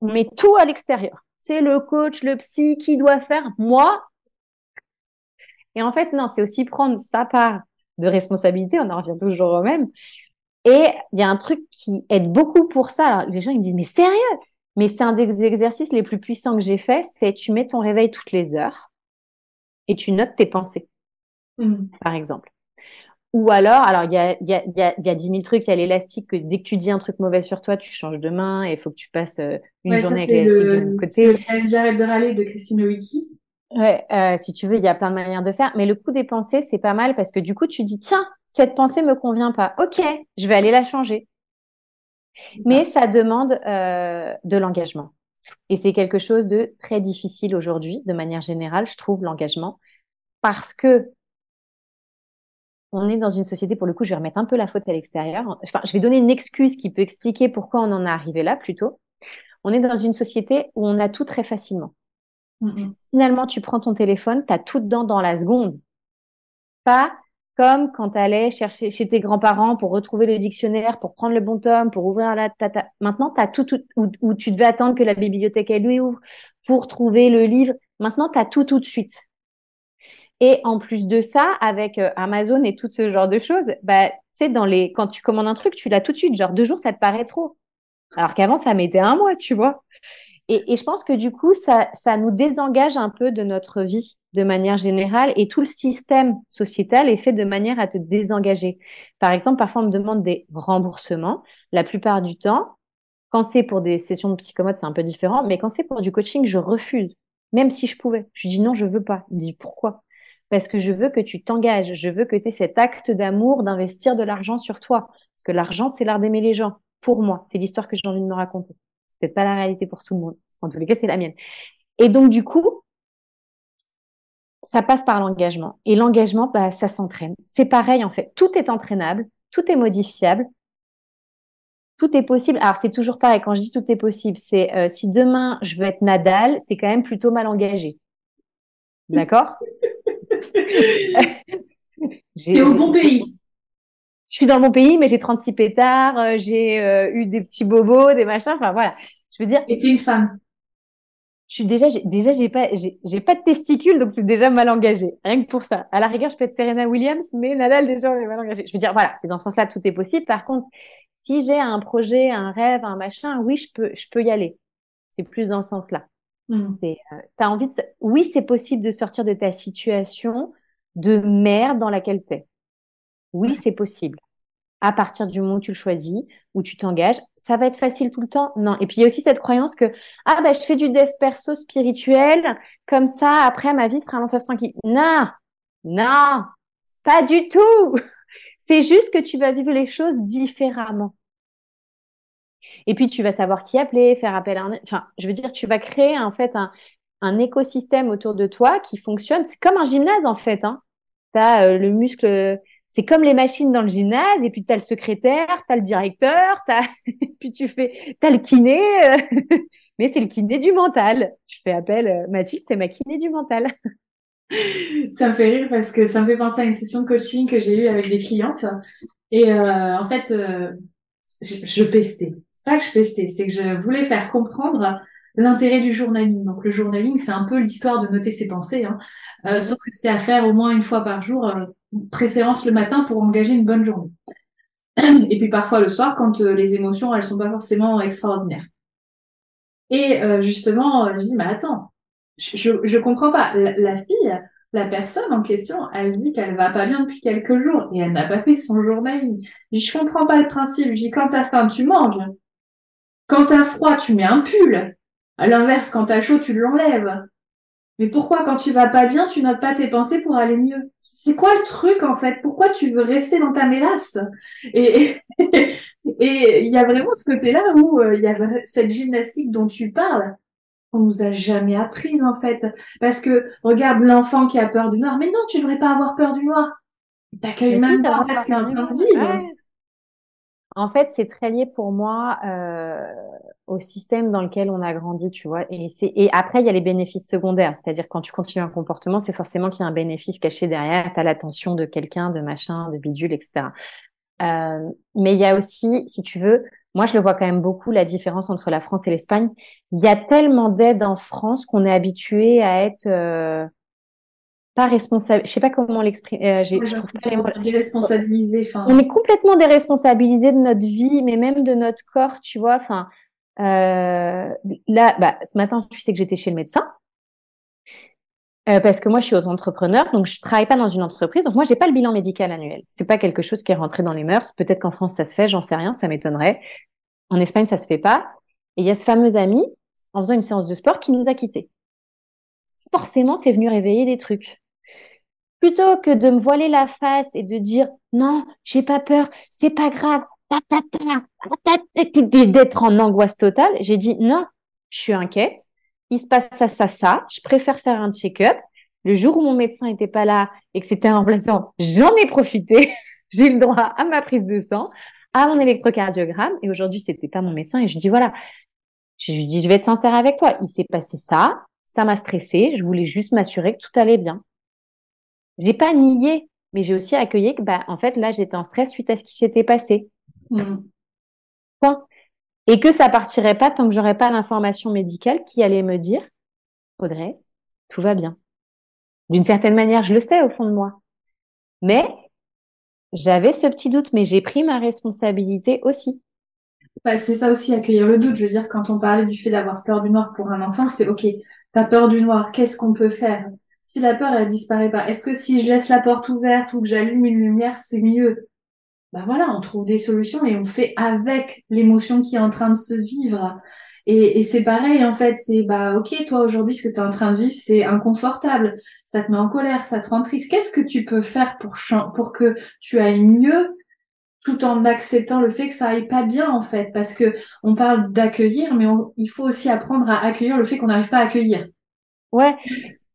on met tout à l'extérieur. C'est le coach, le psy qui doit faire. Moi. Et en fait, non, c'est aussi prendre sa part de responsabilité. On en revient toujours au même. Et il y a un truc qui aide beaucoup pour ça. Alors, les gens, ils me disent, mais sérieux? Mais c'est un des exercices les plus puissants que j'ai fait. C'est tu mets ton réveil toutes les heures et tu notes tes pensées. Mmh. Par exemple. Ou alors, alors il y a, y, a, y, a, y a 10 000 trucs, il y a l'élastique que dès que tu dis un truc mauvais sur toi, tu changes de main et il faut que tu passes euh, une journée avec l'élastique de l'autre côté. J'arrête de râler de Christine Wiki. Ouais, euh, si tu veux, il y a plein de manières de faire. Mais le coup des pensées, c'est pas mal parce que du coup, tu dis, tiens, cette pensée me convient pas. Ok, je vais aller la changer. Mais ça demande euh, de l'engagement. Et c'est quelque chose de très difficile aujourd'hui, de manière générale, je trouve, l'engagement. Parce que on est dans une société, pour le coup, je vais remettre un peu la faute à l'extérieur. Enfin, je vais donner une excuse qui peut expliquer pourquoi on en est arrivé là, plutôt. On est dans une société où on a tout très facilement. Mm-hmm. Finalement, tu prends ton téléphone, tu as tout dedans dans la seconde. Pas comme quand tu allais chercher chez tes grands-parents pour retrouver le dictionnaire, pour prendre le bon tome, pour ouvrir la tata. Maintenant, tu as tout, tout où, tu devais attendre que la bibliothèque elle lui ouvre pour trouver le livre. Maintenant, tu as tout tout de suite. Et en plus de ça, avec euh, Amazon et tout ce genre de choses, bah, tu dans les, quand tu commandes un truc, tu l'as tout de suite. Genre, deux jours, ça te paraît trop. Alors qu'avant, ça mettait un mois, tu vois. Et, je pense que du coup, ça, ça nous désengage un peu de notre vie de manière générale et tout le système sociétal est fait de manière à te désengager. Par exemple, parfois on me demande des remboursements. La plupart du temps, quand c'est pour des sessions de psychomote, c'est un peu différent, mais quand c'est pour du coaching, je refuse, même si je pouvais. Je dis non, je veux pas. Il me dit pourquoi? Parce que je veux que tu t'engages, je veux que tu aies cet acte d'amour d'investir de l'argent sur toi. Parce que l'argent, c'est l'art d'aimer les gens. Pour moi, c'est l'histoire que j'ai envie de me raconter. C'est peut-être pas la réalité pour tout le monde. En tous les cas, c'est la mienne. Et donc, du coup, ça passe par l'engagement. Et l'engagement, bah, ça s'entraîne. C'est pareil, en fait. Tout est entraînable, tout est modifiable, tout est possible. Alors, c'est toujours pareil. Quand je dis tout est possible, c'est euh, si demain je veux être Nadal, c'est quand même plutôt mal engagé. D'accord? T'es au bon pays. Je suis dans le bon pays, mais j'ai 36 pétards, euh, j'ai euh, eu des petits bobos, des machins. Enfin, voilà. Je veux dire. Et t'es une femme je suis déjà, déjà, j'ai pas, j'ai pas de testicules, donc c'est déjà mal engagé. Rien que pour ça. À la rigueur, je peux être Serena Williams, mais Nadal, déjà, on est mal engagé. Je veux dire, voilà, c'est dans ce sens-là, tout est possible. Par contre, si j'ai un projet, un rêve, un machin, oui, je peux, je peux y aller. C'est plus dans ce sens-là. Mmh. C'est, euh, t'as envie de, oui, c'est possible de sortir de ta situation de merde dans laquelle t'es. Oui, c'est possible à partir du moment où tu le choisis, où tu t'engages. Ça va être facile tout le temps Non. Et puis il y a aussi cette croyance que ah ben je fais du dev perso spirituel, comme ça après ma vie sera un enfer tranquille. Non, non, pas du tout. C'est juste que tu vas vivre les choses différemment. Et puis tu vas savoir qui appeler, faire appel à un. Enfin, je veux dire, tu vas créer en fait un, un écosystème autour de toi qui fonctionne. C'est comme un gymnase en fait. Hein. Euh, le muscle c'est comme les machines dans le gymnase, et puis tu as le secrétaire, tu as le directeur, as... puis tu fais, tu as le kiné, euh, mais c'est le kiné du mental. Tu fais appel, euh, Mathilde, c'est ma kiné du mental. ça me fait rire parce que ça me fait penser à une session coaching que j'ai eue avec des clientes. Et euh, en fait, je, je pestais. C'est pas que je pestais, c'est que je voulais faire comprendre l'intérêt du journaling. Donc le journaling, c'est un peu l'histoire de noter ses pensées, hein. euh, sauf que c'est à faire au moins une fois par jour, euh, préférence le matin pour engager une bonne journée. Et puis parfois le soir quand euh, les émotions elles sont pas forcément extraordinaires. Et justement, je dis mais attends, je je, comprends pas. La, fille, la personne en question, elle dit qu'elle va pas bien depuis quelques jours et elle n'a pas fait son journaling. Je dis je comprends pas le principe. Je dis quand t'as faim tu manges. Quand t'as froid, tu mets un pull. À l'inverse, quand t'as chaud, tu l'enlèves. Mais pourquoi, quand tu vas pas bien, tu notes pas tes pensées pour aller mieux? C'est quoi le truc en fait? Pourquoi tu veux rester dans ta mélasse? Et et il y a vraiment ce côté-là où euh, il y a cette gymnastique dont tu parles. On nous a jamais apprise en fait, parce que regarde l'enfant qui a peur du noir. Mais non, tu devrais pas avoir peur du noir. T'accueilles même pas en fait ce qu'il est en train de vivre. En fait, c'est très lié pour moi euh, au système dans lequel on a grandi, tu vois. Et, et après, il y a les bénéfices secondaires. C'est-à-dire, quand tu continues un comportement, c'est forcément qu'il y a un bénéfice caché derrière. Tu as l'attention de quelqu'un, de machin, de bidule, etc. Euh, mais il y a aussi, si tu veux, moi, je le vois quand même beaucoup, la différence entre la France et l'Espagne. Il y a tellement d'aides en France qu'on est habitué à être... Euh, pas responsable. Je sais pas comment l'exprimer. Euh, je trouve pas Déresponsabilisé. On est complètement déresponsabilisé de notre vie, mais même de notre corps, tu vois. Enfin, euh, là, bah, ce matin, tu sais que j'étais chez le médecin. Euh, parce que moi, je suis auto-entrepreneur, donc je travaille pas dans une entreprise. Donc moi, j'ai pas le bilan médical annuel. C'est pas quelque chose qui est rentré dans les mœurs. Peut-être qu'en France, ça se fait, j'en sais rien, ça m'étonnerait. En Espagne, ça se fait pas. Et il y a ce fameux ami, en faisant une séance de sport, qui nous a quittés. forcément, c'est venu réveiller des trucs. Plutôt que de me voiler la face et de dire non, j'ai pas peur, c'est pas grave, d'être en angoisse totale, j'ai dit non, je suis inquiète, il se passe ça, ça, ça, je préfère faire un check-up. Le jour où mon médecin n'était pas là et que c'était un remplaçant, j'en ai profité. j'ai le droit à ma prise de sang, à mon électrocardiogramme. Et aujourd'hui, c'était pas mon médecin. Et je dis, voilà, je lui dis, je vais être sincère avec toi. Il s'est passé ça. Ça m'a stressé. Je voulais juste m'assurer que tout allait bien. J'ai pas nié, mais j'ai aussi accueilli que, bah, en fait, là, j'étais en stress suite à ce qui s'était passé. Mmh. Point. Et que ça partirait pas tant que j'aurais pas l'information médicale qui allait me dire, Audrey, tout va bien. D'une certaine manière, je le sais au fond de moi. Mais j'avais ce petit doute, mais j'ai pris ma responsabilité aussi. Bah, c'est ça aussi, accueillir le doute. Je veux dire, quand on parlait du fait d'avoir peur du noir pour un enfant, c'est OK, t'as peur du noir, qu'est-ce qu'on peut faire? Si la peur, elle disparaît pas, est-ce que si je laisse la porte ouverte ou que j'allume une lumière, c'est mieux? Bah voilà, on trouve des solutions et on fait avec l'émotion qui est en train de se vivre. Et, et c'est pareil, en fait, c'est bah ok, toi aujourd'hui, ce que tu es en train de vivre, c'est inconfortable, ça te met en colère, ça te rend triste. Qu'est-ce que tu peux faire pour pour que tu ailles mieux, tout en acceptant le fait que ça aille pas bien en fait, parce que on parle d'accueillir, mais il faut aussi apprendre à accueillir le fait qu'on n'arrive pas à accueillir. Ouais.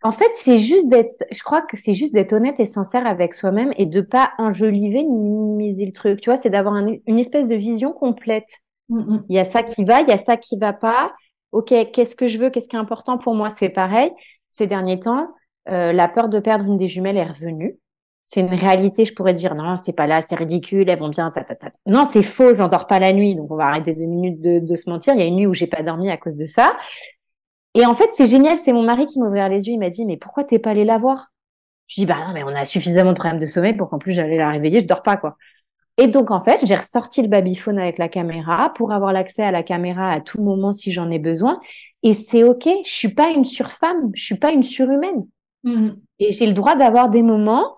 En fait, c'est juste d'être, je crois que c'est juste d'être honnête et sincère avec soi-même et de pas enjoliver ni minimiser le truc. Tu vois, c'est d'avoir une espèce de vision complète Mm, mm. Il y a ça qui va, il y a ça qui va pas. Ok, qu'est-ce que je veux, qu'est-ce qui est important pour moi? C'est pareil. Ces derniers temps, euh, la peur de perdre une des jumelles est revenue. C'est une réalité. Je pourrais dire non, c'est pas là, c'est ridicule, elles vont bien. Ta, ta, ta. Non, c'est faux. J'endors pas la nuit, donc on va arrêter deux minutes de, de se mentir. Il y a une nuit où j'ai pas dormi à cause de ça. Et en fait, c'est génial. C'est mon mari qui m'a ouvert les yeux. Il m'a dit mais pourquoi t'es pas allé la voir? Je dis bah non, mais on a suffisamment de problèmes de sommeil pour qu'en plus j'allais la réveiller. Je dors pas quoi. Et donc, en fait, j'ai ressorti le babyphone avec la caméra pour avoir l'accès à la caméra à tout moment si j'en ai besoin. Et c'est OK. Je suis pas une surfemme. Je suis pas une surhumaine. Mmh. Et j'ai le droit d'avoir des moments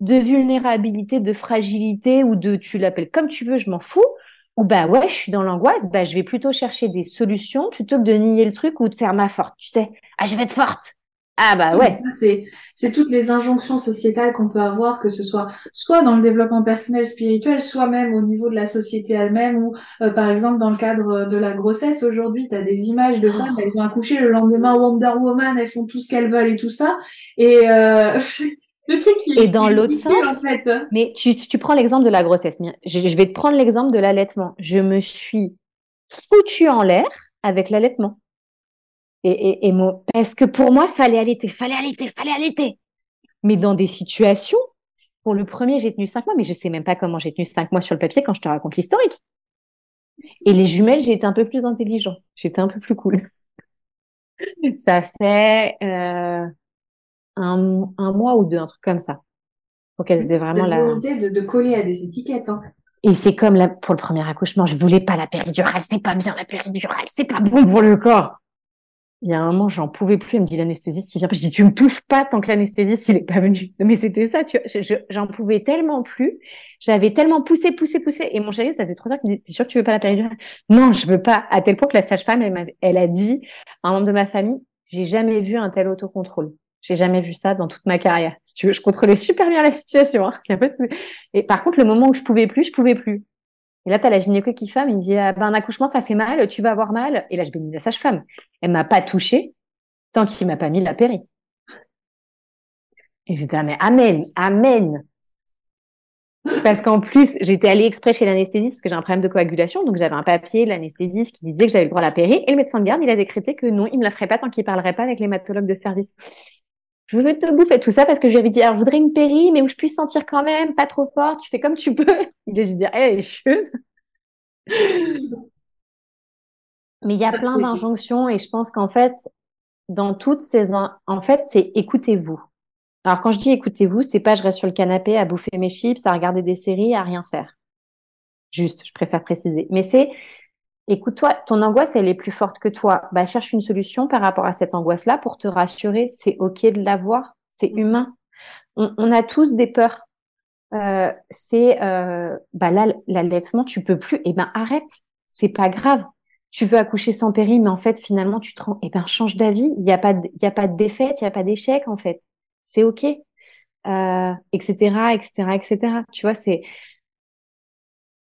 de vulnérabilité, de fragilité ou de, tu l'appelles comme tu veux, je m'en fous. Ou bah ouais, je suis dans l'angoisse, bah je vais plutôt chercher des solutions plutôt que de nier le truc ou de faire ma forte, tu sais. Ah, je vais être forte. Ah bah ouais. C'est c'est toutes les injonctions sociétales qu'on peut avoir, que ce soit soit dans le développement personnel spirituel, soit même au niveau de la société elle-même, ou euh, par exemple dans le cadre de la grossesse. Aujourd'hui, tu as des images de femmes, elles ont accouché le lendemain Wonder Woman, elles font tout ce qu'elles veulent et tout ça. Et euh, le truc qui Et dans l'autre sens, en fait. mais tu, tu prends l'exemple de la grossesse. Je, je vais te prendre l'exemple de l'allaitement. Je me suis foutue en l'air avec l'allaitement. Et, et, mon... Parce que pour moi, fallait allaiter, fallait allaiter, fallait allaiter. Mais dans des situations, pour le premier, j'ai tenu cinq mois, mais je sais même pas comment j'ai tenu cinq mois sur le papier quand je te raconte l'historique. Et les jumelles, j'ai été un peu plus intelligente. J'étais un peu plus cool. ça fait euh, un, un, mois ou deux, un truc comme ça. Pour qu'elles aient vraiment la volonté de, de, coller à des étiquettes. Hein. Et c'est comme la, pour le premier accouchement, je voulais pas la péridurale, c'est pas bien la péridurale, c'est pas bon pour le corps. Il y a un moment, j'en pouvais plus. Elle me dit l'anesthésiste, il vient. Je dis tu me touches pas tant que l'anesthésiste il est pas venu. Mais c'était ça, tu vois. J'en pouvais tellement plus. J'avais tellement poussé, poussé, poussé. Et mon chéri, ça faisait trop heures qu'il me dit t'es sûr que tu veux pas la péridurale? Non, je veux pas. À tel point que la sage-femme, elle, elle a dit à un membre de ma famille, j'ai jamais vu un tel autocontrôle. J'ai jamais vu ça dans toute ma carrière. Si tu veux, je contrôlais super bien la situation. Hein. Et par contre, le moment où je pouvais plus, je pouvais plus. Et là, tu as la gynéco qui femme, il me dit, ah, ben, un accouchement, ça fait mal, tu vas avoir mal. Et là, je bénis la sage-femme. Elle m'a pas touchée tant qu'il m'a pas mis la péri. Et j'étais, ah, mais amen, amen. Parce qu'en plus, j'étais allée exprès chez l'anesthésiste parce que j'ai un problème de coagulation. Donc, j'avais un papier de l'anesthésiste qui disait que j'avais le droit à la péri. Et le médecin de garde, il a décrété que non, il me la ferait pas tant qu'il parlerait pas avec l'hématologue de service. Je veux te bouffer tout ça parce que je lui avais dit, alors, je voudrais une péri, mais où je puisse sentir quand même, pas trop fort, tu fais comme tu peux. Il a juste dit, elle est chieuse. Mais il y a plein d'injonctions et je pense qu'en fait, dans toutes ces, en fait, c'est écoutez-vous. Alors quand je dis écoutez-vous, c'est pas je reste sur le canapé à bouffer mes chips, à regarder des séries, à rien faire. Juste, je préfère préciser. Mais c'est écoute-toi, ton angoisse, elle est plus forte que toi. Bah, cherche une solution par rapport à cette angoisse-là pour te rassurer. C'est OK de l'avoir. C'est humain. On, a tous des peurs. Euh, c'est, euh, bah là, l'allaitement, tu peux plus. Eh ben, arrête. C'est pas grave tu veux accoucher sans péri, mais en fait, finalement, tu te rends, eh ben, change d'avis. Il n'y a pas, de, il y a pas de défaite, il n'y a pas d'échec, en fait. C'est OK. Euh, etc., etc., etc. Tu vois, c'est,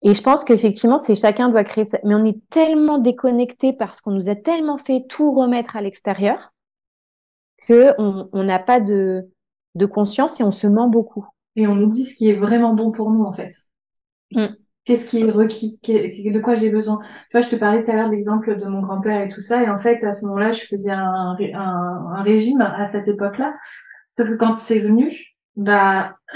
et je pense qu'effectivement, c'est chacun doit créer ça. Mais on est tellement déconnecté parce qu'on nous a tellement fait tout remettre à l'extérieur que on n'a pas de, de conscience et on se ment beaucoup. Et on oublie ce qui est vraiment bon pour nous, en fait. Mm. Qu'est-ce qui est requis? De quoi j'ai besoin? Tu vois, je te parlais tout à l'heure de l'exemple de mon grand-père et tout ça. Et en fait, à ce moment-là, je faisais un, un, un régime à cette époque-là. Sauf que quand c'est venu, bah,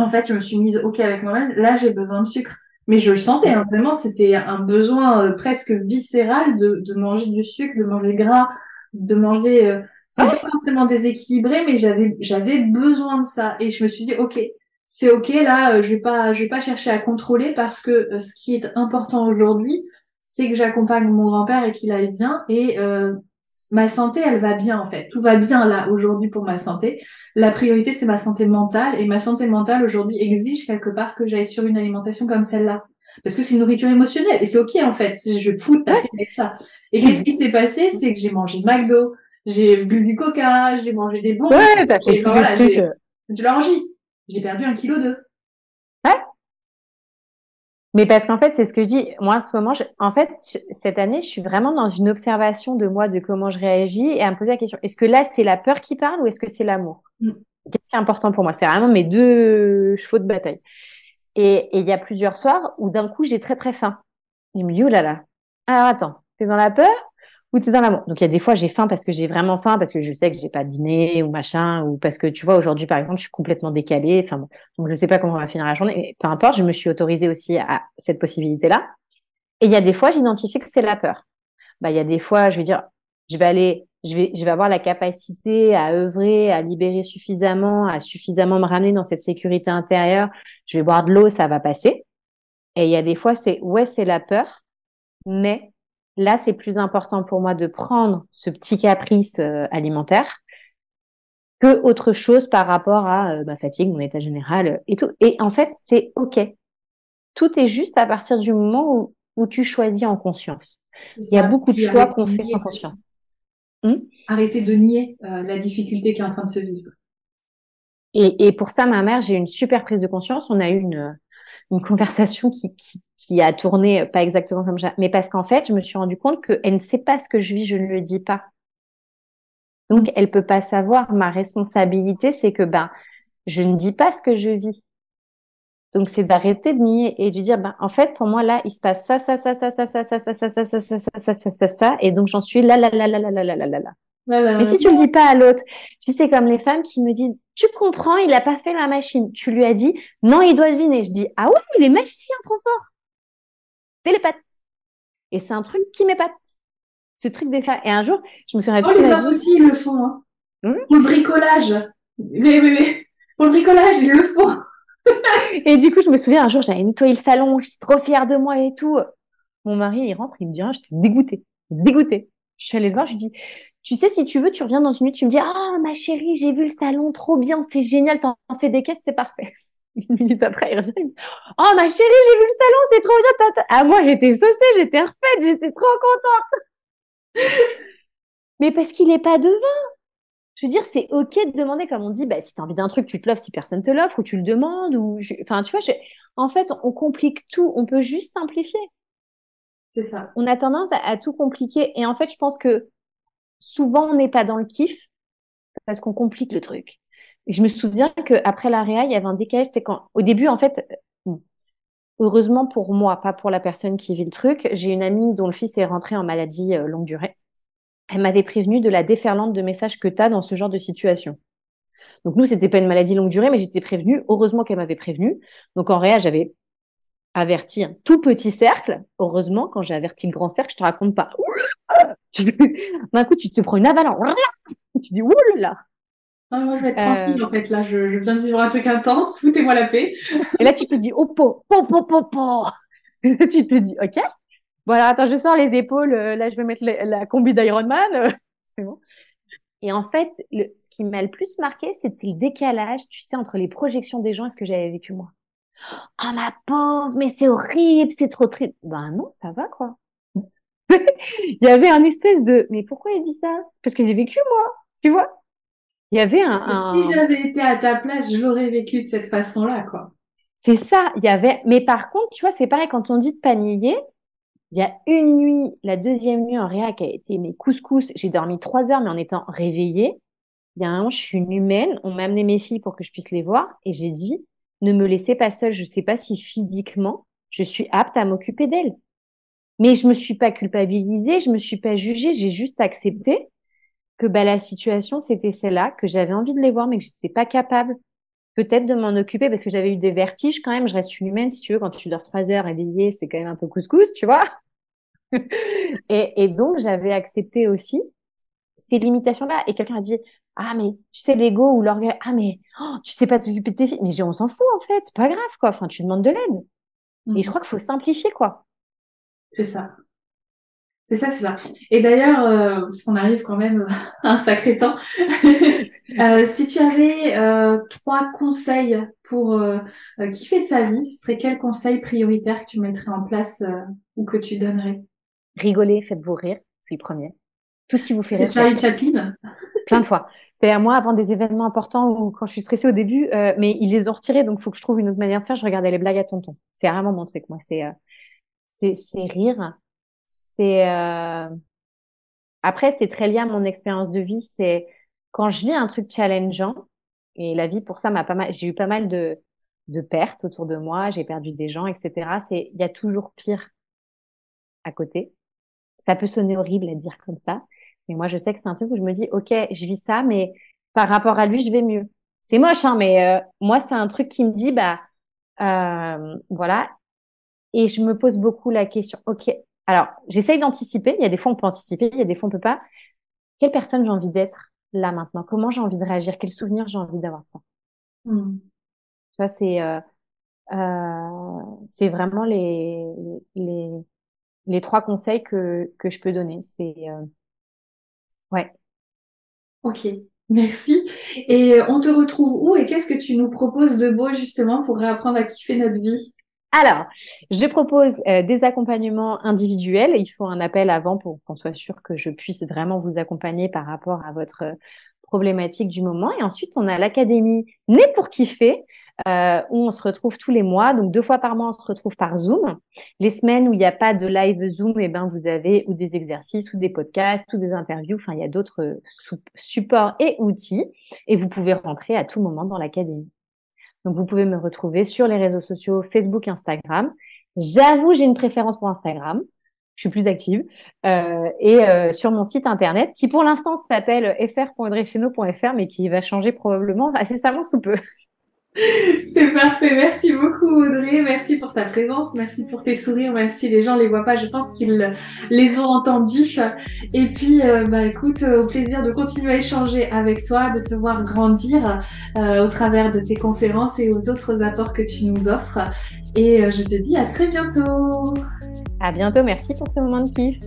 en fait, je me suis mise OK avec moi-même. Là, j'ai besoin de sucre. Mais je le sentais, hein, vraiment, c'était un besoin euh, presque viscéral de, manger du sucre, de manger gras, de manger... Euh, c'est pas forcément déséquilibré, mais j'avais besoin de ça. Et je me suis dit, OK, c'est OK, là, euh, je vais pas vais pas chercher à contrôler parce que ce qui est important aujourd'hui, c'est que j'accompagne mon grand-père et qu'il aille bien. Et ma santé, elle va bien en fait. Tout va bien là aujourd'hui pour ma santé. La priorité, c'est ma santé mentale et ma santé mentale aujourd'hui exige quelque part que j'aille sur une alimentation comme celle-là. Parce que c'est une nourriture émotionnelle et c'est ok en fait. Je fous avec ça. Et qu'est-ce qui s'est passé? C'est que j'ai mangé McDo, j'ai bu du Coca, j'ai mangé des bons. Ouais, t'as fait tout voilà, de l'orgie. J'ai perdu un kilo deux. Mais parce qu'en fait, c'est ce que je dis. Moi, en ce moment, en fait, cette année, je suis vraiment dans une observation de moi, de comment je réagis et à me poser la question est-ce que là, c'est la peur qui parle ou est-ce que c'est l'amour? Mm. Qu'est-ce qui est important pour moi? C'est vraiment mes deux chevaux de bataille. Et il y a plusieurs soirs où d'un coup, j'ai très très faim. Il me dit oh là là. Alors attends, t'es dans la peur ou t'es dans l'amour. Donc il y a des fois j'ai faim parce que j'ai vraiment faim parce que je sais que j'ai pas dîné ou machin ou parce que tu vois aujourd'hui par exemple je suis complètement décalée. Enfin bon, donc je sais pas comment on va finir la journée. Mais peu importe, je me suis autorisée aussi à cette possibilité là. Et il y a des fois j'identifie que c'est la peur. Bah il y a des fois je vais dire je vais aller je vais je vais avoir la capacité à œuvrer, à libérer suffisamment, à suffisamment me ramener dans cette sécurité intérieure. Je vais boire de l'eau, ça va passer. Et il y a des fois c'est ouais c'est la peur, mais Là, c'est plus important pour moi de prendre ce petit caprice euh, alimentaire que autre chose par rapport à euh, ma fatigue, mon état général euh, et tout. Et en fait, c'est OK. Tout est juste à partir du moment où, tu choisis en conscience. Il y a beaucoup de choix qu'on fait sans conscience. Hmm arrêter de nier la difficulté qui est en train de se vivre. Et, et pour ça, ma mère, j'ai une super prise de conscience. On a eu une, une conversation qui, qui, qui, a tourné pas exactement comme ça, mais parce qu'en fait, je me suis rendu compte qu'elle ne sait pas ce que je vis, je ne le dis pas. Donc, elle peut pas savoir. Ma responsabilité, c'est que ben, je ne dis pas ce que je vis. Donc, c'est d'arrêter de nier et de dire, ben, en fait, pour moi, là, il se passe ça, ça, ça, ça, ça, ça, ça, ça, ça, ça, ça, ça, ça, ça, ça, ça, et donc j'en suis là, là, là, là, là, là, là, là, là. Mais si tu le dis pas à l'autre, tu sais, c'est comme les femmes qui me disent, tu comprends, il a pas fait la machine. Tu lui as dit, non, il doit deviner. Je dis, ah oui, il est magicien trop fort. Télépathe. Et c'est un truc qui m'épate. Ce truc des femmes. Et un jour, je me suis rappelé. Oh, les hommes aussi, ils le font, hein. Hmm? Pour le bricolage. Mais, mais, mais, pour le bricolage, ils le font. et du coup, je me souviens, un jour, j'avais nettoyé le salon, j'étais trop fière de moi et tout. Mon mari, il rentre, il me dit, ah, j'étais dégoûtée. Dégoûtée. Je suis allée le voir, je lui dis, tu sais, si tu veux, tu reviens dans une minute, tu me dis, ah, ma chérie, j'ai vu le salon, trop bien, c'est génial, t'en fais des caisses, c'est parfait. Une minute après, il revient, oh, ma chérie, j'ai vu le salon, c'est trop bien, Ah, moi, j'étais saucée, j'étais refaite, j'étais trop contente. Mais parce qu'il n'est pas devin. Je veux dire, c'est OK de demander, comme on dit, bah, si tu as envie d'un truc, tu te l'offres si personne te l'offre, ou tu le demandes, ou, enfin, tu vois, en fait, on complique tout, on peut juste simplifier. C'est ça. On a tendance à, tout compliquer. Et en fait, je pense que souvent on n'est pas dans le kiff parce qu'on complique le truc. Je me souviens qu'après la réa, il y avait un décalage. C'est quand, au début, en fait, heureusement pour moi, pas pour la personne qui vit le truc, j'ai une amie dont le fils est rentré en maladie euh, longue durée. Elle m'avait prévenu de la déferlante de messages que tu as dans ce genre de situation. Donc nous, c'était pas une maladie longue durée, mais j'étais prévenue. Heureusement qu'elle m'avait prévenue. Donc en réa, j'avais averti un tout petit cercle. Heureusement, quand j'ai averti le grand cercle, je te raconte pas. D'un coup, tu te prends une avalanche. Tu dis, oulala. Ah, moi, je vais être tranquille, en fait. Là, je, je, viens de vivre un truc intense. Foutez-moi la paix. Et là, tu te dis, oh, po, po, po, po, po. tu te dis, OK. Voilà, attends, je sors les épaules. Euh, là, je vais mettre la combi d'Iron Man. C'est bon. Et en fait, le, ce qui m'a le plus marqué, c'était le décalage, tu sais, entre les projections des gens et ce que j'avais vécu moi. Oh, ma pauvre, mais c'est horrible, c'est trop triste. Ben non, ça va, quoi. il y avait un espèce de mais pourquoi il dit ça? Parce que j'ai vécu moi, tu vois? Il y avait un, Si j'avais été à ta place, je l'aurais vécu de cette façon-là, quoi. C'est ça. Il y avait. Mais par contre, tu vois, c'est pareil quand on dit de panier. Il y a une nuit, la deuxième nuit en réa qui a été mes couscous. J'ai dormi trois heures, mais en étant réveillée. Il y a un moment, je suis une humaine. On m'a amené mes filles pour que je puisse les voir, et j'ai dit ne me laissez pas seule. Je sais pas si physiquement je suis apte à m'occuper d'elles. Mais je me suis pas culpabilisée, je me suis pas jugée, j'ai juste accepté que bah, la situation c'était celle-là, que j'avais envie de les voir, mais que j'étais pas capable peut-être de m'en occuper parce que j'avais eu des vertiges quand même. Je reste une humaine, si tu veux, quand tu dors trois heures éveillée, c'est quand même un peu couscous, tu vois. et, et, donc j'avais accepté aussi ces limitations-là. Et quelqu'un a dit ah mais tu sais l'ego ou l'orgueil, ah mais oh, tu sais pas t'occuper de tes filles, mais on s'en fout en fait, c'est pas grave quoi. Enfin tu demandes de l'aide. Et je mmh. crois qu'il faut simplifier quoi. C'est ça. C'est ça, c'est ça. Et d'ailleurs, euh, parce qu'on arrive quand même à un sacré temps, euh, si tu avais euh, trois conseils pour euh, euh, kiffer sa vie, ce serait quel conseil prioritaire que tu mettrais en place ou que tu donnerais? Rigoler, faites-vous rire, c'est le premier. Tout ce qui vous fait rire. C'est Charlie Chaplin Plein de fois. C'est à moi avant des événements importants ou quand je suis stressée au début, mais ils les ont retirés, donc il faut que je trouve une autre manière de faire. Je regardais les blagues à tonton. C'est vraiment mon truc, moi. C'est c'est rire. Euh... après c'est très lié à mon expérience de vie. C'est quand je vis un truc challengeant et la vie pour ça m'a pas mal. J'ai eu pas mal de de pertes autour de moi. J'ai perdu des gens, etc. C'est il y a toujours pire à côté. Ça peut sonner horrible à dire comme ça, mais moi je sais que c'est un truc où je me dis ok je vis ça, mais par rapport à lui je vais mieux. C'est moche hein, mais euh, moi c'est un truc qui me dit bah euh, voilà et je me pose beaucoup la question, ok, alors j'essaye d'anticiper, il y a des fois on peut anticiper, il y a des fois on peut pas. Quelle personne j'ai envie d'être là maintenant? Comment j'ai envie de réagir? Quel souvenir j'ai envie d'avoir de ça? Mmh. Tu vois, c'est euh, euh, c'est vraiment les, les les trois conseils que que je peux donner. C'est euh, ouais. Ok, merci. Et on te retrouve où et qu'est-ce que tu nous proposes de beau justement pour réapprendre à kiffer notre vie? Alors, je propose euh, des accompagnements individuels. Il faut un appel avant pour qu'on soit sûr que je puisse vraiment vous accompagner par rapport à votre problématique du moment. Et ensuite, on a l'académie Né pour kiffer, euh, où on se retrouve tous les mois. Donc deux fois par mois, on se retrouve par Zoom. Les semaines où il n'y a pas de live Zoom, eh ben vous avez ou des exercices, ou des podcasts, ou des interviews. Enfin, il y a d'autres supports et outils. Et vous pouvez rentrer à tout moment dans l'académie. Donc, vous pouvez me retrouver sur les réseaux sociaux Facebook, Instagram. J'avoue, j'ai une préférence pour Instagram. Je suis plus active. Euh, et euh, sur mon site internet, qui pour l'instant s'appelle fr.audreycheno.fr, mais qui va changer probablement assez incessamment sous peu. C'est parfait. Merci beaucoup Audrey. Merci pour ta présence. Merci pour tes sourires. Même si les gens les voient pas, je pense qu'ils les ont entendus. Et puis, euh, bah écoute, au plaisir de continuer à échanger avec toi, de te voir grandir euh, au travers de tes conférences et aux autres apports que tu nous offres. Et euh, je te dis à très bientôt. À bientôt. Merci pour ce moment de kiff.